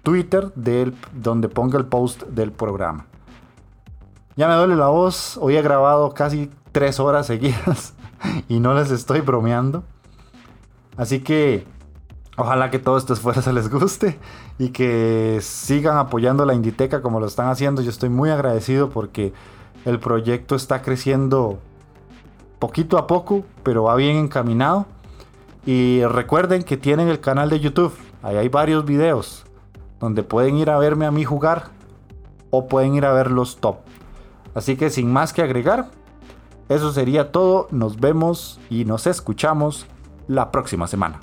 Twitter del, donde ponga el post del programa. Ya me duele la voz. Hoy he grabado casi tres horas seguidas y no les estoy bromeando. Así que ojalá que todo este esfuerzo les guste y que sigan apoyando la Inditeca como lo están haciendo. Yo estoy muy agradecido porque el proyecto está creciendo poquito a poco, pero va bien encaminado. Y recuerden que tienen el canal de YouTube. Ahí hay varios videos donde pueden ir a verme a mí jugar o pueden ir a ver los top. Así que sin más que agregar, eso sería todo. Nos vemos y nos escuchamos la próxima semana.